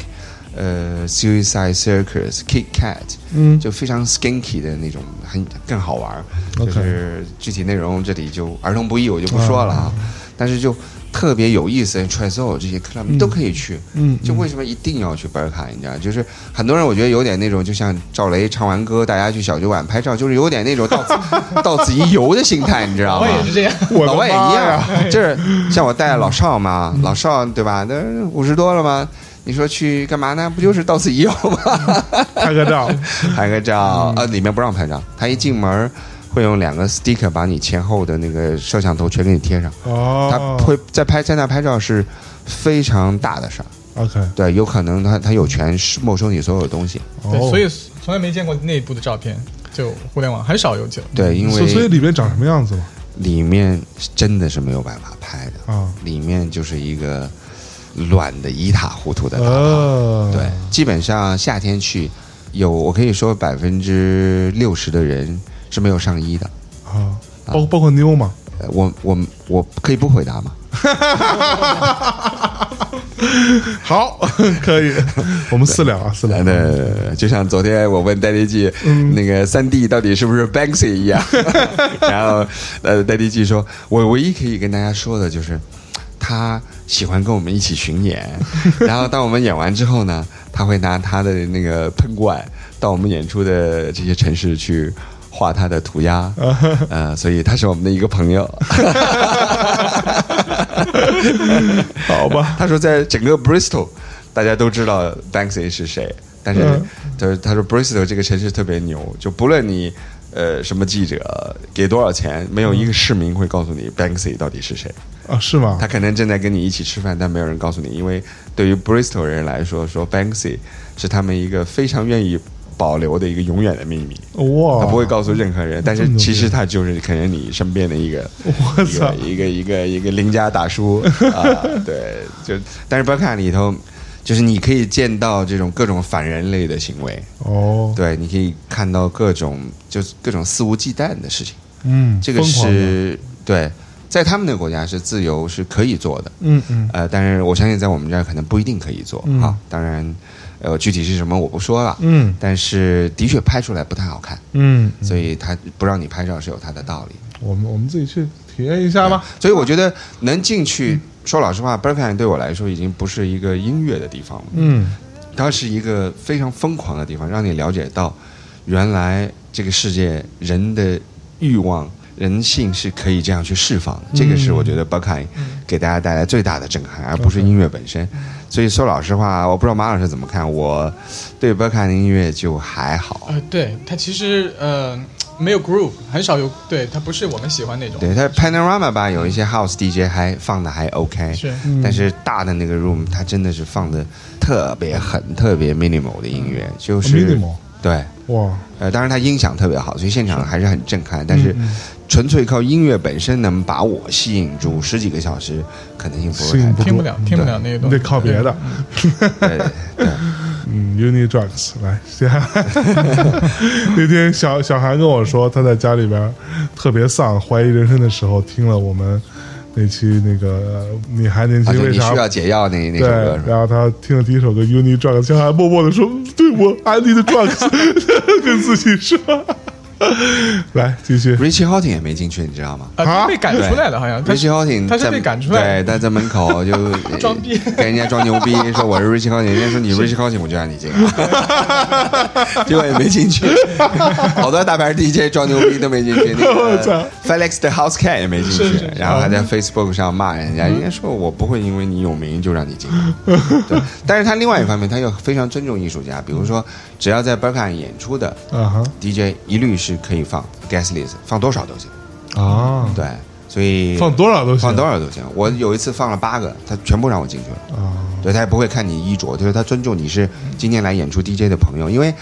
呃 Suicide Circus、Kit Kat，嗯，就非常 skinky 的那种，很更好玩。就是具体内容这里就儿童不宜，我就不说了啊。但是就特别有意思 t r e s o 这些 club 你都可以去。嗯，就为什么一定要去伯尔凯？你知道，就是很多人我觉得有点那种，就像赵雷唱完歌，大家去小酒馆拍照，就是有点那种到此 <laughs> 到此一游的心态，你知道吗？我也是这样。我老外也一样呀，就是像我带老邵嘛，老邵对吧？那五十多了嘛，你说去干嘛呢？不就是到此一游吗？拍个照，<laughs> 拍个照，呃，里面不让拍照，他一进门会用两个 sticker 把你前后的那个摄像头全给你贴上，哦，他会在拍在那拍照是非常大的事儿，OK，对，有可能他他有权没收你所有的东西，哦，对，所以从来没见过内部的照片，就互联网很少有就对，因所以所以里面长什么样子嘛？里面真的是没有办法拍的，啊，里面就是一个乱的一塌糊涂的大堂，呃，对，基本上夏天去有我可以说百分之六十的人是没有上衣的。啊，包包括妞吗，呃我我我可以不回答吗？<laughs> 好，可以，我们私聊啊，私聊，那，就像昨天我问戴立记，那个三 D 到底是不是 Banksy 一样，<laughs> 然后呃，戴立记说，我唯一可以跟大家说的就是，他喜欢跟我们一起巡演，<laughs> 然后当我们演完之后呢，他会拿他的那个喷罐到我们演出的这些城市去画他的涂鸦，<laughs> 呃，所以他是我们的一个朋友。<laughs> 好吧，他说在整个 Bristol，大家都知道 Banksy 是谁，但是嗯他说他说 Bristol 这个城市特别牛，就不论你呃什么记者给多少钱，没有一个市民会告诉你 Banksy 到底是谁。啊，是吗他？可能正在跟你一起吃饭，但没有人告诉你，因为对于 Bristol 人来说，说 Banksy 是他们一个非常愿意保留的一个永远的秘密。哇，他不会告诉任何人，但是其实他就是可能你身边的一个我操一个，一个一个邻家大叔 <laughs> 啊，对，就但是 e k a 里头，就是你可以见到这种各种反人类的行为，哦，对，你可以看到各种就是各种肆无忌惮的事情，嗯，这个是对，在他们的国家是自由是可以做的，嗯嗯，呃，但是我相信在我们这儿可能不一定可以做嗯。啊，当然，呃，具体是什么我不说了，嗯但是的确拍出来不太好看。嗯，所以他不让你拍照是有他的道理。我们我们自己去体验一下吧。所以我觉得能进去，说老实话 b e r k a n 对我来说已经不是一个音乐的地方了，嗯它是一个非常疯狂的地方，让你了解到原来这个世界人的欲望。人性是可以这样去释放的，这个是我觉得 b u c k h e 给大家带来最大的震撼，而不是音乐本身。所以说老实话，我不知道马老师怎么看，我对 b u c k h e 的音乐就还好。呃，对，它其实呃没有 groove，很少有，对，它不是我们喜欢那种。对，它 Panorama 吧有一些 House DJ 还放的还 OK，是。但是大的那个 room 它真的是放的特别狠、特别 minimal 的音乐，就是 minimal 对，哇，呃，当然它音响特别好，所以现场还是很震撼。但是纯粹靠音乐本身能把我吸引住十几个小时，可能性不是太大。听不了，听不了那个你东西。得靠别的。对对，嗯，Uni Drugs 来，先 <laughs> 那天小小韩跟我说，他在家里边特别丧、怀疑人生的时候，听了我们那期那个你还年啊，轻，为啥需要解药那那对首歌？然后他听了第一首歌《Uni Drugs》，然默默的说：“对我 I need drugs。”跟自己说。<laughs> 来继续，Richie Houghton 也没进去，你知道吗？啊，他被赶出来了，好像？Richie Houghton 他是在被赶出来。的对，他在门口就 <laughs> 装逼。<laughs> 跟人家装牛逼，说我是 Richie Houghton，人家说你 Richie Houghton，我就让你进，结果也没进去。好多大牌 DJ 装牛逼都没进去，那我操。个 Felix 的 House Cat 也没进去，然后还在 Facebook 上骂人家，人家说我不会因为你有名就让你进。对，但是他另外一方面，他又非常尊重艺术家，比如说只要在 Berkeley 演出的 DJ 一律是可以放 guest list，放多少都行。啊，对，所以放多少都行，放多少都行。我有一次放了八个，他全部让我进去了。啊，对他也不会看你衣着，就是他尊重你是今天来演出 DJ 的朋友，因为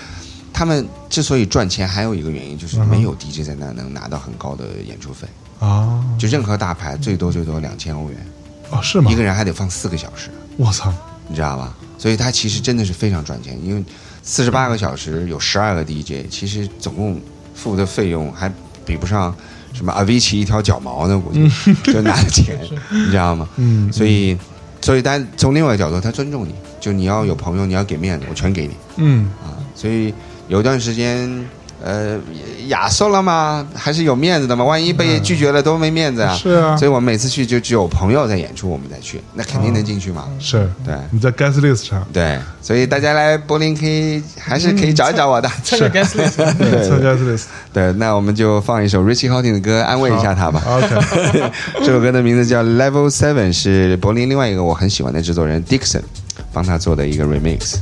他们之所以赚钱，还有一个原因就是没有 DJ 在那能拿到很高的演出费。啊，就任何大牌最多最多两千欧元，哦是吗一？个人还得放四个小时，我操，你知道吧？所以他其实真的是非常赚钱，因为四十八个小时有十二个 DJ，其实总共付的费用还比不上什么阿维奇一条脚毛呢，估计就拿的钱，<laughs> 你知道吗？嗯，所以，所以但从另外一个角度，他尊重你，就你要有朋友，你要给面子，我全给你嗯啊。所以有一段时间，呃，亚瑟了吗？还是有面子的嘛？万一被拒绝了，多没面子啊！是啊所以我们每次去就只有朋友在演出，我们再去，那肯定能进去嘛。是，对你在 guest list 上对，所以大家来柏林可以还是可以找一找我的。参加 guest list，<laughs> 对参加 guest list，对，那我们就放一首 Richie Hawtin 的歌，安慰一下他吧。OK，<laughs> 这首歌的名字叫 Level Seven，是柏林另外一个我很喜欢的制作人 Dixon 帮他做的一个 remix。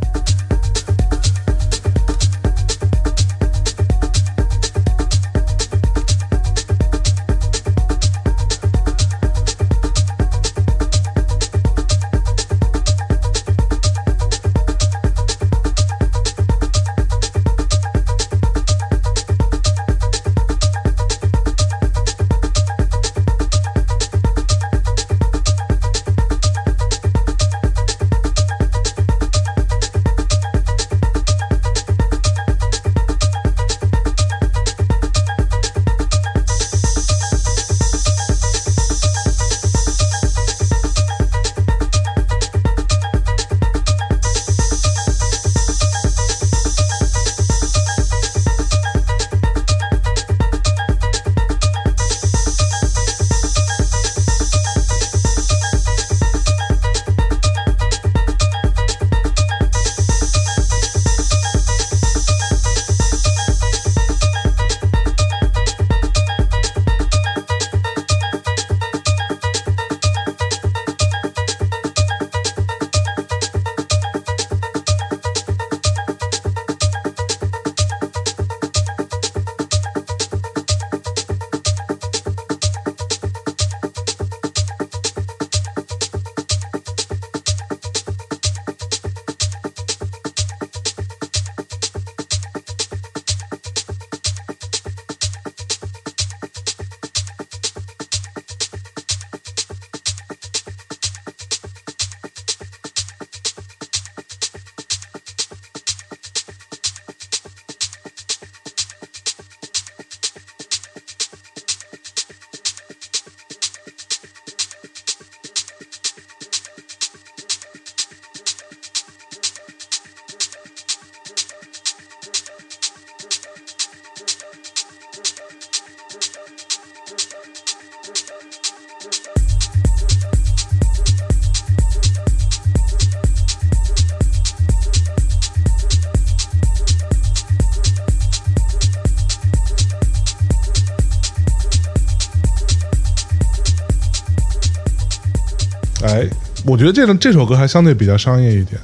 我觉得这种这首歌还相对比较商业一点，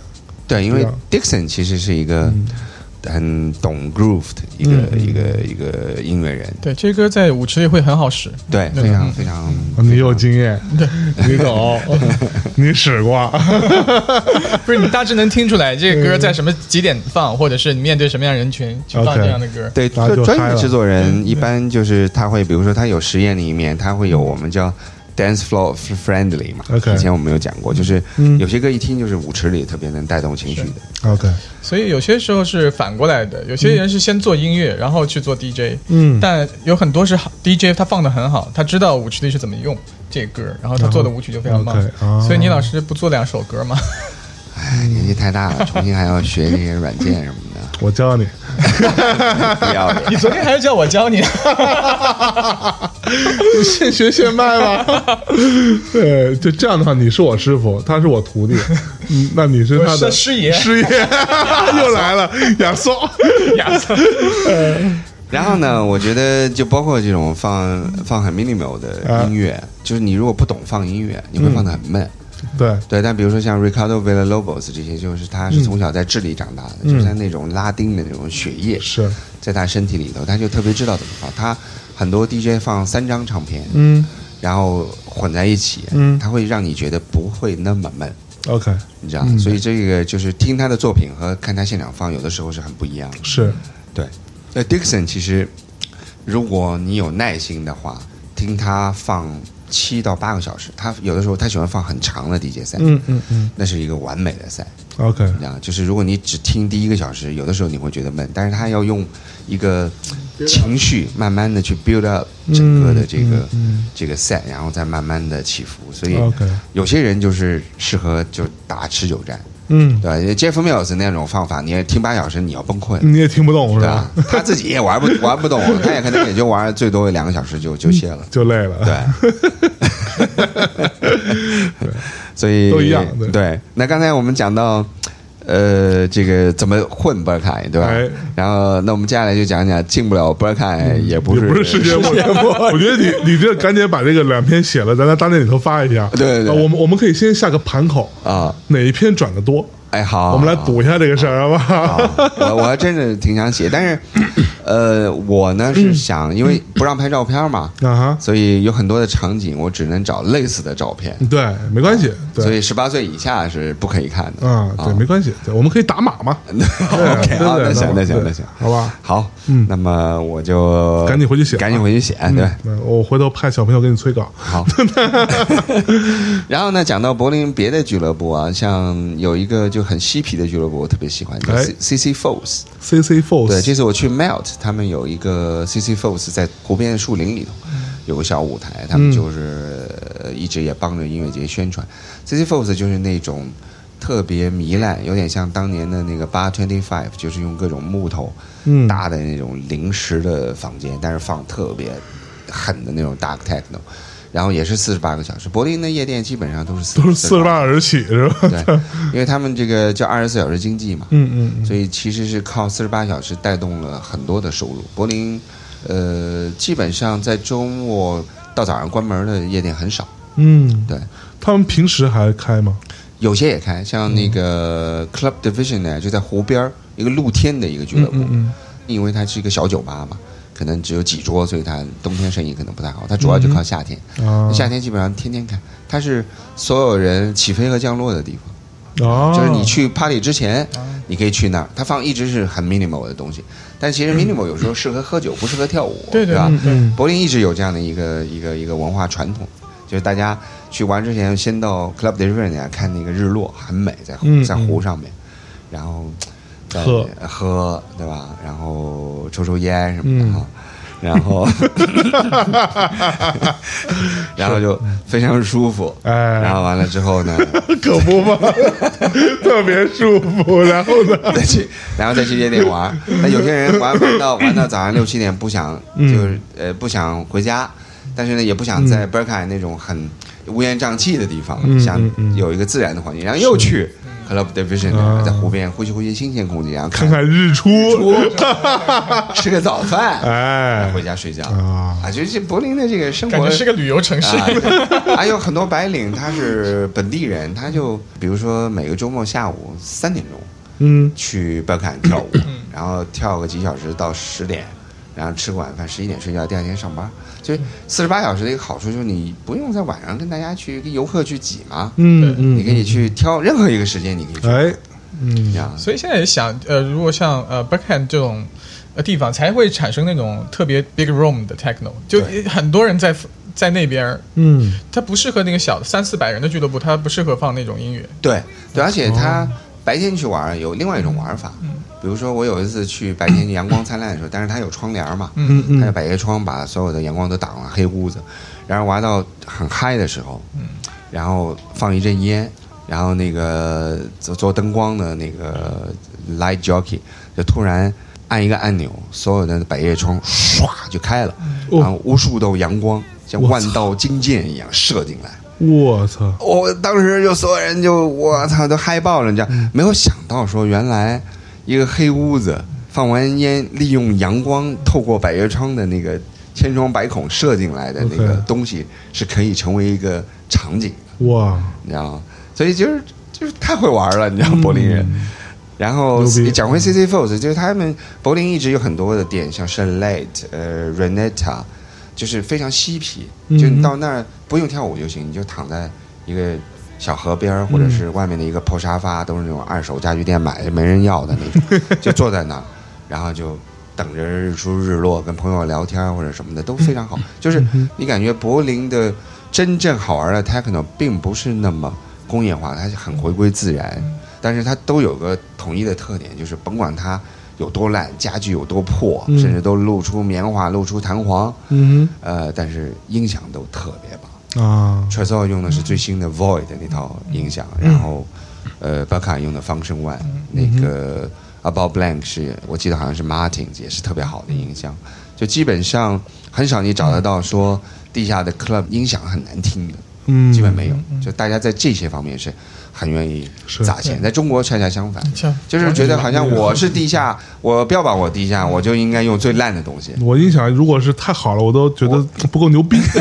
对，因为 Dixon 其实是一个很懂 groove 的一个、嗯。一个一个音乐人，对，这歌在舞池里会很好使。对，对。非常嗯。非常。啊你有经验，对。<laughs> 你懂，<laughs> 你使过，<laughs> 不是你大致能听出来这个歌在什么几点放，或者是你面对什么样人群去放这样的歌。对，专业制作人一般就是他会，比如说他有实验的一面，他会有我们叫 dance floor friendly 嘛。OK 以前我们有讲过，就是嗯有些歌一听就是舞池里特别能带动情绪的。OK，所以有些时候是反过来的，有些人是先做音乐，然后去做 DJ，嗯但有很多是好 DJ，他放的很好，他知道舞池里是怎么用这歌，然后他做的舞曲就非常棒。所以倪老师不做两首歌吗？<laughs> 哎，年纪太大了，重新还要学这些软件什么的，<laughs> 我教你。不要脸。你昨天还是叫我教你，<laughs> 你现学现卖吧。对，就这样的话，你是我师傅，他是我徒弟，嗯，那你是他的是师爷师爷 <laughs> 又来了，亚瑟。<laughs> 亚瑟。然后呢，我觉得就包括这种放放很 minimal 的音乐，就是你如果不懂放音乐，你会放的很闷。对，对，但比如说像 Ricardo Villalobos 这些，就是他是从小在智利长大的，就是他那种拉丁的那种血液是，在他身体里头，他就特别知道怎么放。他很多 DJ 放三张唱片，嗯。然后混在一起，嗯。他会让你觉得不会那么闷。，OK，你知道，所以这个就是听他的作品和看他现场放，有的时候是很不一样的。是，对，那 Dixon 其实，如果你有耐心的话，听他放七到八个小时，他有的时候他喜欢放很长的 DJ 赛，嗯嗯嗯那是一个完美的赛。，OK，你知道，就是如果你只听第一个小时，有的时候你会觉得闷，但是他要用一个情绪慢慢的去 build up 整个的这个、嗯这个 set，然后再慢慢的起伏。所以 OK 有些人就是适合就打持久战，嗯，对吧？Jeff Mills 那种方法，你也听八小时，你要崩溃。你也听不懂是对吧吧？？他自己也玩不 <laughs> 玩不懂，他也可能也就玩最多两个小时就就歇了。就累了。对，<laughs> <laughs> 所以都一样对对，那刚才我们讲到，呃，这个怎么混 e k a 对吧？哎然后，那我们接下来就讲讲进不了 e k a 也不是也不是世界末日，我觉得你你这赶紧把这个两篇写了，咱在大内里头发一下。<laughs> 对对对啊我们我们可以先下个盘口，啊。哪一篇转的多，哎，好，我们来赌一下这个事儿，好不。我我还真的挺想写，但是，呃，我呢是想，因为不让拍照片嘛，啊哈，所以有很多的场景我只能找类似的照片，对，没关系，对，所以十八岁以下是不可以看的。啊，对，没关系，对，我们可以打码嘛。<laughs> 对 OK，对好，对那行那行那行，好吧？好，嗯那么我就赶紧回去写吧赶紧回去写，对。嗯我回头派小朋友给你催稿。好，<laughs> 然后呢，讲到柏林别的俱乐部啊，像有一个就很嬉皮的俱乐部，我特别喜欢，叫哎 C C Force。C C Force，对，这次我去 Melt，他们有一个 C C Force 在湖边树林里头有个小舞台，他们嗯就是呃一直也帮着音乐节宣传。C C Force 就是那种特别糜烂，有点像当年的那个八 Twenty Five，就是用各种木头嗯搭的那种临时的房间，但是放特别狠的那种 Dark Techno。然后也是四十八个小时，柏林的夜店基本上都是都是四十八小时。起是吧？对，因为他们这个叫二十四小时经济嘛，嗯嗯嗯，所以其实是靠四十八小时带动了很多的收入。柏林，呃，基本上在周末到早上关门的夜店很少，嗯，对，他们平时还开吗？有些也开，像那个 Club Division 呢，就在湖边儿一个露天的一个俱乐部，嗯嗯。因为它是一个小酒吧嘛，可能只有几桌，所以它冬天生意可能不太好。它主要就靠夏天，夏天基本上天天开，它是所有人起飞和降落的地方。哦，就是你去 party 之前，你可以去那儿，它放一直是很 minimal 的东西，但其实 minimal 有时候适合喝酒，不适合跳舞，对对吧？嗯嗯柏林一直有这样的一个一个一个文化传统，就是大家去玩之前，先到 Club de River 看那个日落，很美，在湖嗯在湖上面，然后再喝喝，对吧？然后抽抽烟什么的嗯哈。然后，<laughs> 然后就非常舒服，哎然后完了之后呢，<laughs> 可不嘛，特别舒服。然后呢，<laughs> 再去，然后再去夜店玩。那有些人玩玩到玩到早上六七点，不想就是呃不想回家，但是呢也不想在 b e r k a 那种很乌烟瘴气的地方，嗯想有一个自然的环境，然后又去 Club Division 啊在湖边呼吸呼吸新鲜空气，然后看看日出，<laughs> 吃个早饭，哎回家睡觉啊啊，就是柏林的这个生活感觉是个旅游城市。啊，还有很多白领，他是本地人，他就比如说每个周末下午三点钟。嗯去巴坎跳舞，然后跳个几小时到十点，然后吃个晚饭，十一点睡觉，第二天上班。就四十八小时的一个好处就是你不用在晚上跟大家去跟游客去挤嘛，嗯嗯，你可以去挑任何一个时间，你可以去。哎，嗯。这样。所以现在也想，呃，如果像呃 Backhand 这种呃地方，才会产生那种特别 big room 的 techno，就很多人在在那边，嗯。它不适合那个小的三四百人的俱乐部，它不适合放那种音乐。对对，而且他白天去玩有另外一种玩法，比如说我有一次去白天阳光灿烂的时候，但是它有窗帘嘛，嗯嗯它有百叶窗把所有的阳光都挡了，黑屋子，然后玩到很嗨的时候，然后放一阵烟，然后那个做做灯光的那个 light jockey 就突然按一个按钮，所有的百叶窗唰就开了，哦。然后无数道阳光像万道金箭一样射进来。我操，我当时就所有人就我操都嗨爆了，你知道？没有想到说原来一个黑屋子放完烟，利用阳光透过百叶窗的那个千疮百孔射进来的那个东西，是可以成为一个场景。的，哇，你知道吗？所以就是就是太会玩了，你知道柏林人。然后讲回 CC Force，就是他们柏林一直有很多的店，像 s h a l e t、呃 Renetta，就是非常嬉皮，嗯。就你到那儿不用跳舞就行，你就躺在一个小河边儿，或者是外面的一个破沙发，都是那种二手家具店买的没人要的那种，就坐在那儿，<laughs> 然后就等着日出日落，跟朋友聊天或者什么的都非常好。就是你感觉柏林的真正好玩的 techno 并不是那么工业化，它是很回归自然，但是它都有个统一的特点，就是甭管它有多烂，家具有多破，嗯甚至都露出棉花、露出弹簧，嗯呃，但是音响都特别棒。哼啊，t r e z o 用的是最新的 Void 的那套音响，然后呃 b a k a 用的 Function One，、那个 About Blank 是我记得好像是 Martins 也是特别好的音箱，就基本上很少你找得到说地下的 club 音响很难听的，嗯，基本没有，就大家在这些方面是很愿意是砸钱，在中国恰恰相反。像就是觉得好像我是地下，我标榜我地下，我就应该用最烂的东西。我音响如果是太好了，我都觉得不够牛逼，<laughs>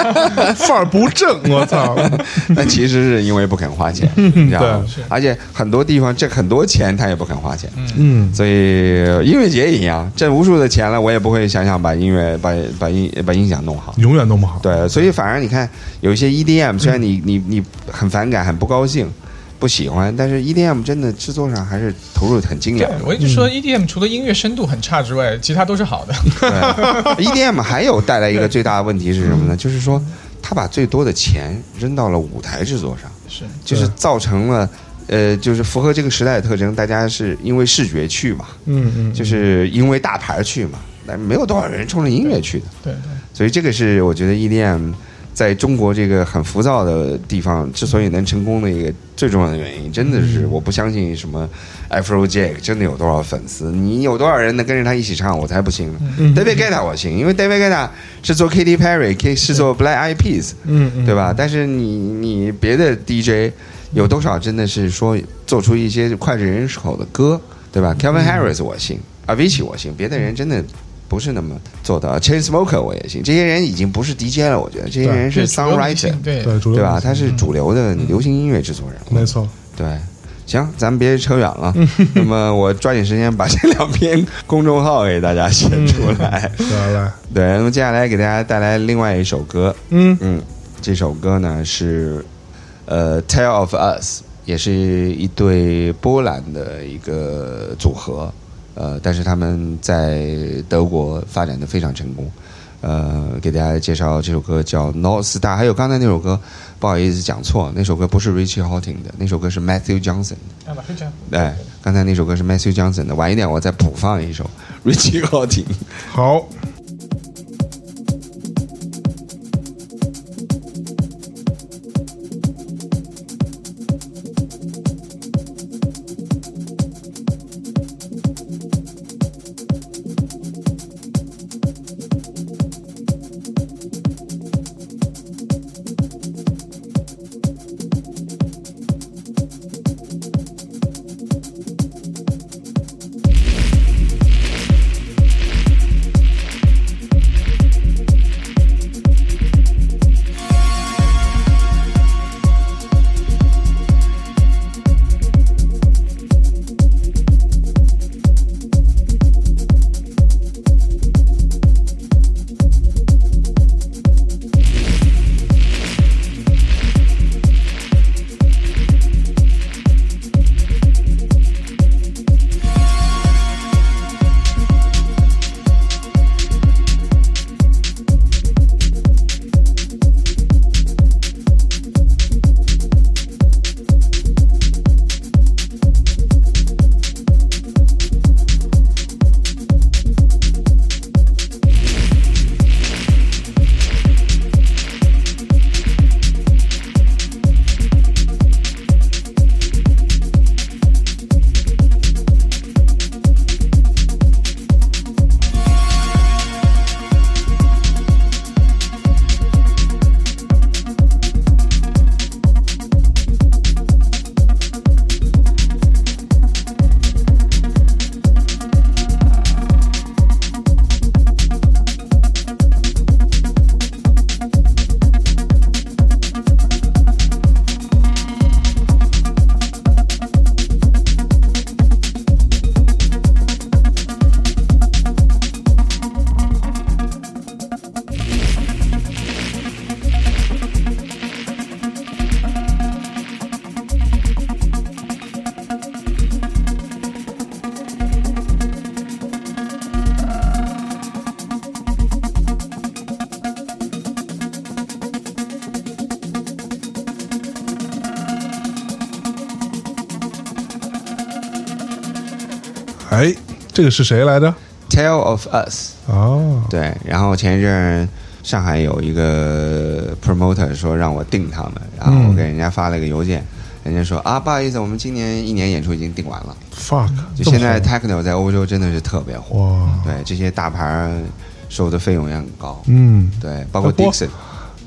<laughs> 范儿不正，我操！<laughs> 但其实是因为不肯花钱，你知道吗对？而且很多地方挣很多钱，他也不肯花钱。嗯，所以音乐节也一样，挣无数的钱了，我也不会想想把音乐、把把音、把音响弄好。永远弄不好。对，所以反而你看，有一些 EDM，虽然你你你很反感、很不高兴、不喜欢，但是 EDM 真的制作上还是投入很精对良的。我一直说 EDM 除了音乐深度很差之外，其他都是好的。对，<laughs> EDM 还有带来一个最大的问题是什么呢？就是说，他把最多的钱扔到了舞台制作上。是就是造成了，呃，就是符合这个时代的特征，大家是因为视觉去嘛，嗯嗯，就是因为大牌去嘛，但没有多少人冲着音乐去的，对对。所以这个是我觉得 EDM 在中国这个很浮躁的地方之所以能成功的一个最重要的原因，真的是我不相信什么 Afrojack 真的有多少粉丝，你有多少人能跟着他一起唱，我才不信呢。David Guetta 我信，因为 David Guetta 是做 Katy Perry，是做 Black Eyed Peas，对吧？但是你你别的 DJ 有多少真的是说做出一些脍炙人口的歌，对吧？Kevin Harris 我信，Avicii 我信，别的人真的不是那么做到。Chainsmoker 我也信，这些人已经不是 DJ 了，我觉得这些人是 songwriter，星对对，对吧？他是主流的流行音乐制作人，没错。对。行，咱们别扯远了。<laughs> 那么我抓紧时间把这两篇公众号给大家写出来。来来，对，那么接下来给大家带来另外一首歌，嗯嗯，这首歌呢是呃《Tale of Us》，也是一对波兰的一个组合，呃，但是他们在德国发展的非常成功。呃，给大家介绍这首歌叫《North Star》，还有刚才那首歌，不好意思讲错，那首歌不是 Richie Hawtin 的，那首歌是 Matthew Johnson 的。啊，对，刚才那首歌是 Matthew Johnson 的，晚一点我再补放一首 Richie Hawtin。好，这个是谁来着？Tale of Us，哦，对，然后前一阵上海有一个 promoter 说让我订他们，然后我给人家发了个邮件，人家说啊，不好意思，我们今年一年演出已经订完了。fuck，就现在 techno 在欧洲真的是特别火，哇，对这些大牌收的费用也很高，嗯，对，包括 Dixon，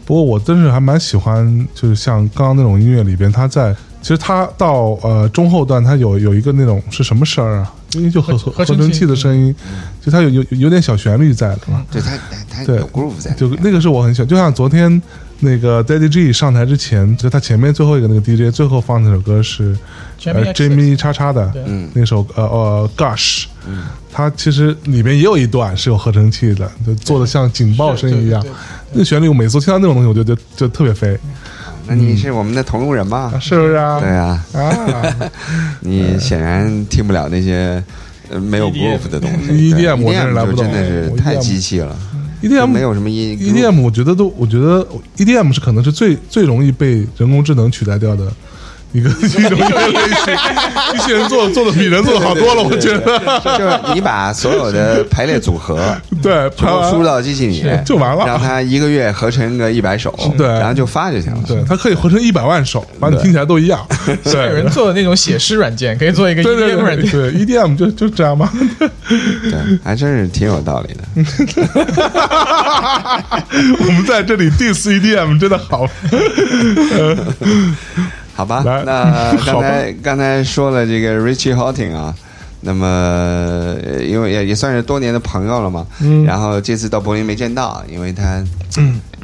不过我真是还蛮喜欢，就是像刚刚那种音乐里边，他在其实他到呃中后段，他有有一个那种是什么声儿啊？因为就合合合成器的声音，就它有有有点小旋律在的嘛。对它它对有 groove 在，就那个是我很喜欢，就像昨天那个 Daddy G 上台之前，就他前面最后一个那个 DJ 最后放那首歌是呃 Jamie 叉叉的嗯。那首呃呃 Gush，它其实里面也有一段是有合成器的，就做的像警报声一样。那旋律我每次听到那种东西，我就就就特别飞，那你是我们的同路人嘛？是不是啊？对啊，啊 <laughs> 你显然听不了那些呃没有 groove 的东西 EDM 我真是来不懂真的是太机器了，，EDM 没有什么音 EDM 我觉得都，我觉得 EDM 是可能是最最容易被人工智能取代掉的一个一种音乐类型，机器人做做的比人做的好多了，我觉得。就是你把所有的排列组合 <laughs> 对，全部输到机器里面，就完了让它一个月合成个一百首，对然后就发就行了。对，它可以合成一百万首，把你听起来都一样。<laughs> 对，有人做的那种写诗软件，可以做一个对对 EDM 软件。对对，EDM 就就这样吧。<laughs> 对，还真是挺有道理的。我们在这里 diss EDM 真的好。好吧，那 <laughs> 刚才刚才说了这个 Richie Hawtin 啊，那么呃因为也也算是多年的朋友了嘛，嗯然后这次到柏林没见到，因为他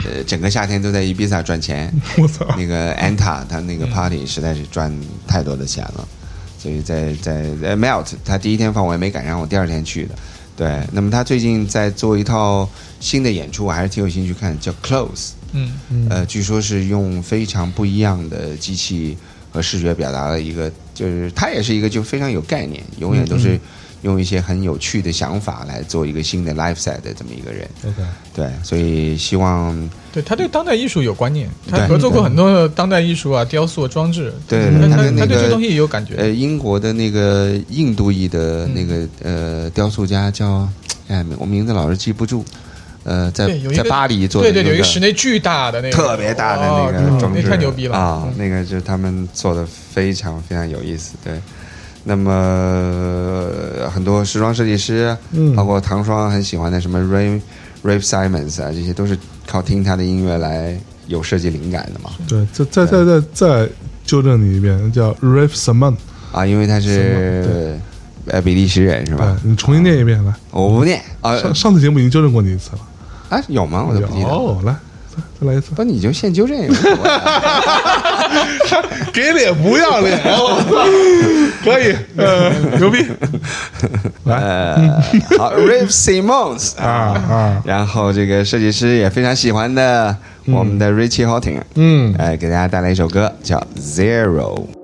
呃整个夏天都在伊比萨赚钱，<laughs> 我操！那个 Anta 他那个 party 实在是赚太多的钱了，所以在在在 Melt 他第一天放我也没赶上，我第二天去的。对，那么他最近在做一套新的演出，我还是挺有兴趣看，叫 Close。嗯，呃，据说是用非常不一样的机器和视觉表达了一个，就是他也是一个就非常有概念，永远都是用一些很有趣的想法来做一个新的 life set 的这么一个人。OK，对，所以希望对他对当代艺术有观念，他合作过很多的当代艺术啊、雕塑、装置。对他他对这东西也有感觉。呃英国的那个印度裔的那个、呃雕塑家叫哎，我名字老是记不住。呃，在在巴黎做的对对，有一个室内巨大的那个，特别大的那哦个装置，那太牛逼了啊！嗯那个就是他们做的非常非常有意思，对。那么呃很多时装设计师，嗯包括唐双很喜欢的什么 Ray Ray Simons 啊，这些都是靠听他的音乐来有设计灵感的嘛。对，再再再再再纠正你一遍，叫 Ralph Simon，啊，因为他是呃比利时人是对吧？你重新念一遍来。我不念啊上上次节目已经纠正过你一次了。啊有吗？我都不记得。哦，来，再再来一次。不，你就现纠正也无所谓给脸不要脸，我操！可以，呃，牛逼。来 <laughs> 呃，好，Rave Simons <laughs> 啊啊，然后这个设计师也非常喜欢的我们的 Richie Hawtin，嗯，哎，给大家带来一首歌叫。Zero.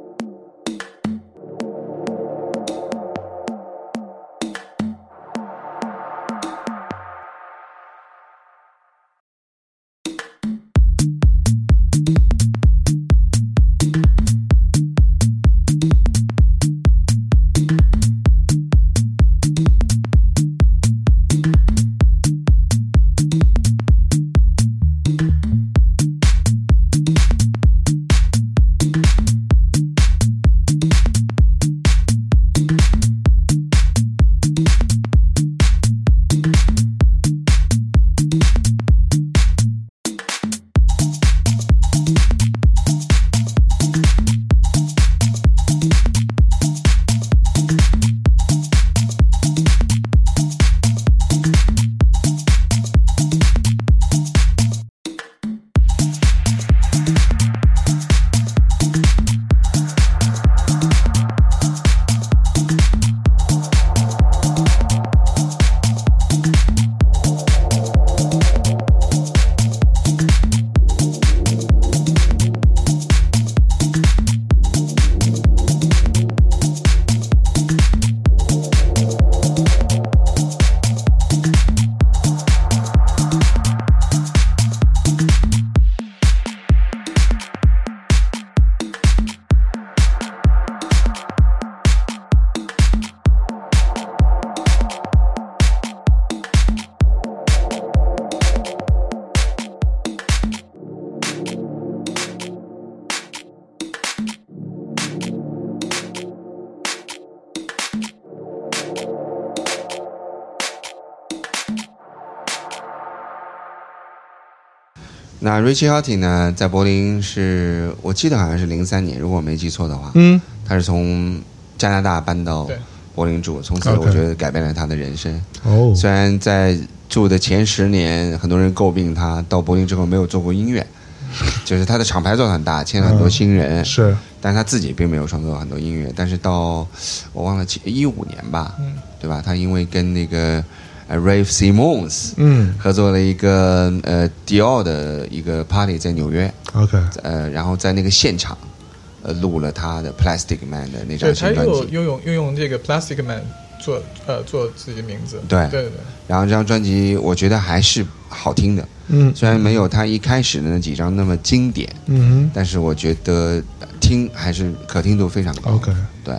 那 Richie Hawtin 呢，在柏林是我记得好像是零三年，如果我没记错的话，嗯他是从加拿大搬到柏林住，从此我觉得改变了他的人生。哦虽然在住的前十年，很多人诟病他到柏林之后没有做过音乐，<laughs> 就是他的厂牌做得很大，签了很多新人，是但是他自己并没有创作很多音乐。但是到我忘了一五年吧，嗯对吧？他因为跟那个呃 Rave Simons 嗯。合作了一个呃 Dior 的一个 party 在纽约，OK。呃，然后在那个现场呃录了他的 Plastic Man 的那张新专辑。又又用又用这个 Plastic Man 做呃做自己的名字，对。对对。对，然后这张专辑我觉得还是好听的，嗯。虽然没有他一开始的那几张那么经典，嗯但是我觉得听还是可听度非常高。哼 OK 对，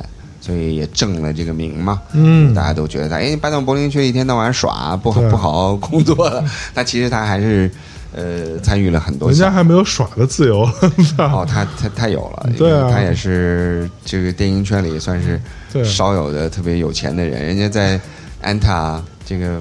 所以也正了这个名嘛。嗯大家都觉得他哎搬到柏林去一天到晚耍，不好不好好工作了。<laughs> 但其实他还是呃参与了很多人家。还没有耍的自由，哦，他他他有了，<laughs> 对啊他也是这个电影圈里算是对少有的特别有钱的人。人家在安踏这个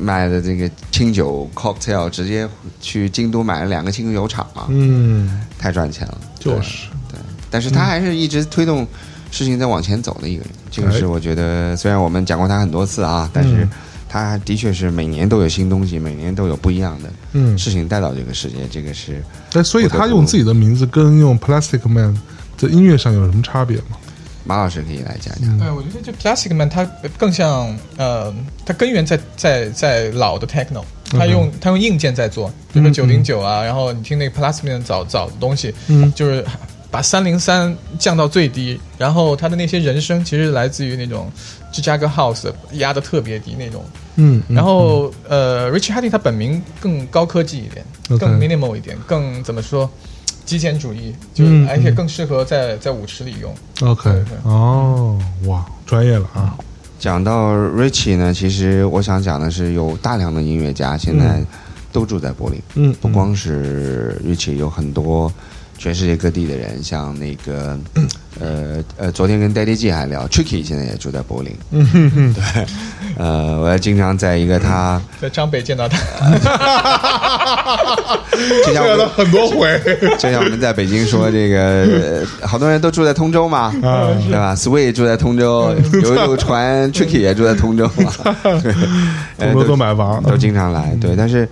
卖的这个清酒 cocktail，直接去京都买了两个清酒厂啊，嗯太赚钱了。就是对，但是他还是一直推动事情在往前走的一个人。这个是哎我觉得，虽然我们讲过他很多次啊，但是嗯他的确是每年都有新东西，每年都有不一样的嗯，事情带到这个世界。这个是哎，所以他用自己的名字跟用 Plastic Man 在音乐上有什么差别吗？马老师可以来讲讲。嗯哎，我觉得就 Plastic Man 它更像呃，它根源在在在老的 Techno，它用它用硬件在做，比如说嗯九零九啊，然后你听那个 Plastic Man 早早的东西，嗯就是把三零三降到最低，然后他的那些人声其实来自于那种芝加哥 House 压的特别低那种，嗯，嗯然后呃，Rich Hardy 他本名更高科技一点 OK 更 minimal 一点，更怎么说？极简主义，就而且嗯。更适合在在舞池里用。OK 对对。哦，哇，专业了啊，讲到 Richie 呢，其实我想讲的是，有大量的音乐家现在都住在柏林，嗯，不光是 Richie，有很多全世界各地的人，像那个呃呃，昨天跟 Daddy G 还聊，Tricky 现在也住在柏林，嗯哼哼，<laughs> 呃，我要经常在一个他，<laughs> 在张北见到他，<laughs> 就像我们很多回，就像我们在北京说这个，呃好多人都住在通州嘛，啊对吧？Sway 住在通州，有一路传 Tricky 也住在通州嘛，对，呃通州都买房，都经常来，对。但是，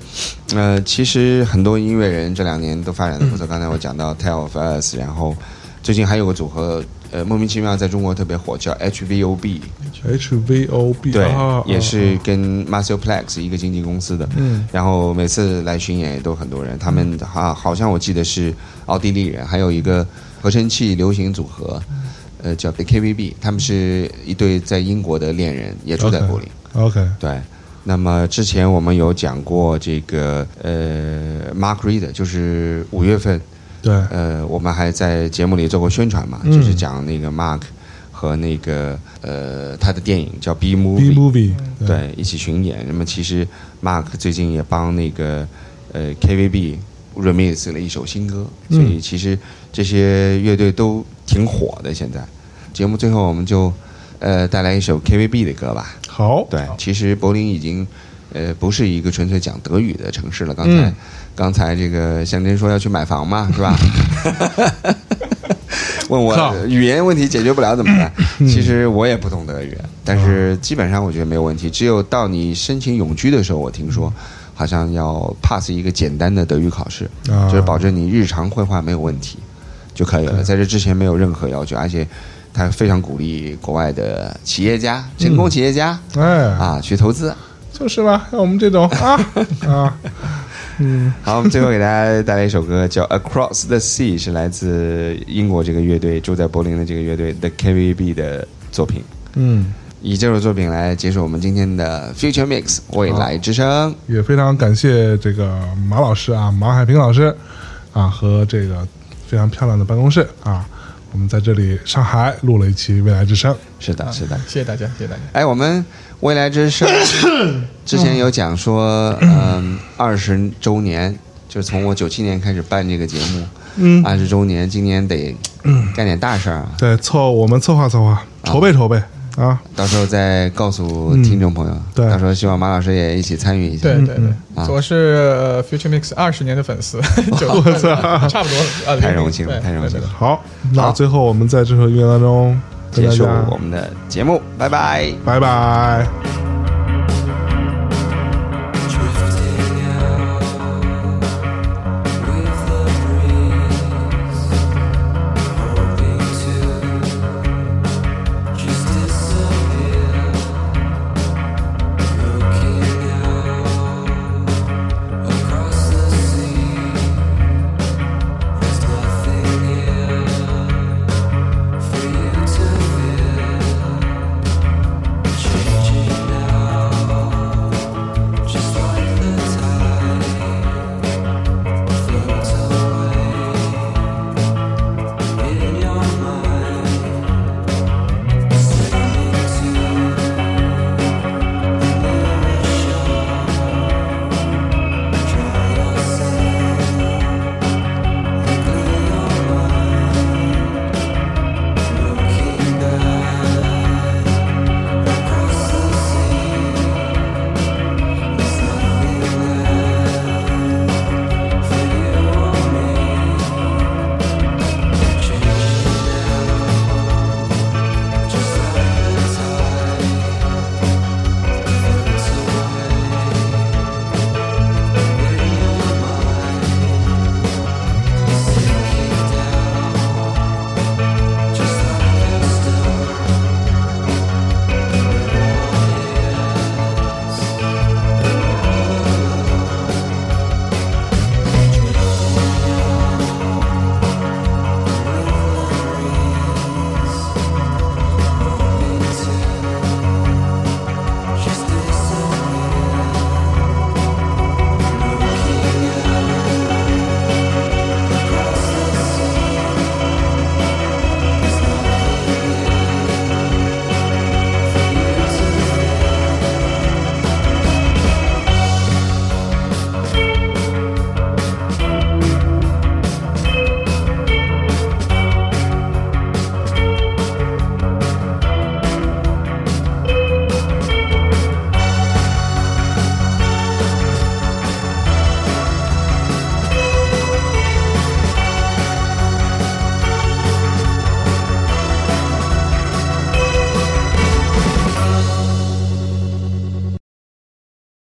呃，其实很多音乐人这两年都发展的不错。刚才我讲到 Tell of Us，然后最近还有个组合，呃，莫名其妙在中国特别火，叫 HVOB，HVOB，对啊，也是跟 Marcel Plex 一个经纪公司的。嗯。然后每次来巡演也都很多人，他们好好像我记得是奥地利人，还有一个合成器流行组合，呃，叫 KVB，他们是一对在英国的恋人，也住在柏林。OK，对，那么之前我们有讲过这个呃，Mark Reed，就是五月份，对，呃，我们还在节目里做过宣传嘛，嗯。就是讲那个 Mark 和那个呃他的电影叫 B B Movie，movie，对，一起巡演。那么其实 Mark 最近也帮那个呃 KVB remix 了一首新歌，嗯。所以其实这些乐队都挺火的。现在。节目最后我们就呃带来一首 KVB 的歌吧。好，对，其实柏林已经呃不是一个纯粹讲德语的城市了。刚才、嗯刚才这个向真说要去买房嘛，是吧？<laughs> 问我语言问题解决不了怎么办？其实我也不懂德语，但是基本上我觉得没有问题。只有到你申请永居的时候，我听说好像要 pass 一个简单的德语考试，啊就是保证你日常绘画没有问题就可以了。在这之前没有任何要求，而且他非常鼓励国外的企业家、成功企业家。哎，啊，去投资。就是吧，像我们这种啊 <laughs> 啊，嗯好，我们最后给大家带来一首歌，叫《Across the Sea》，是来自英国这个乐队住在柏林的这个乐队 The KVB 的作品。嗯，以这首作品来结束我们今天的 Future Mix 未来之声。也非常感谢这个马老师啊，马海平老师啊，和这个非常漂亮的办公室啊，我们在这里上海录了一期《未来之声》。是的，是的。谢谢大家，谢谢大家。哎，我们未来之声 <coughs> 之前有讲说，嗯，二十周年，就是从我九七年开始办这个节目，嗯，二十周年，今年得干点大事儿啊。对，策我们策划策划，筹备筹备啊，到时候再告诉听众朋友。对。到时候希望马老师也一起参与一下。对对对。啊，我是呃 Future Mix 二十年的粉丝，<laughs> 就差不多了，啊太荣幸了太荣幸了。好，那最后我们在这首音乐当中跟结束我们的节目，拜拜。拜拜。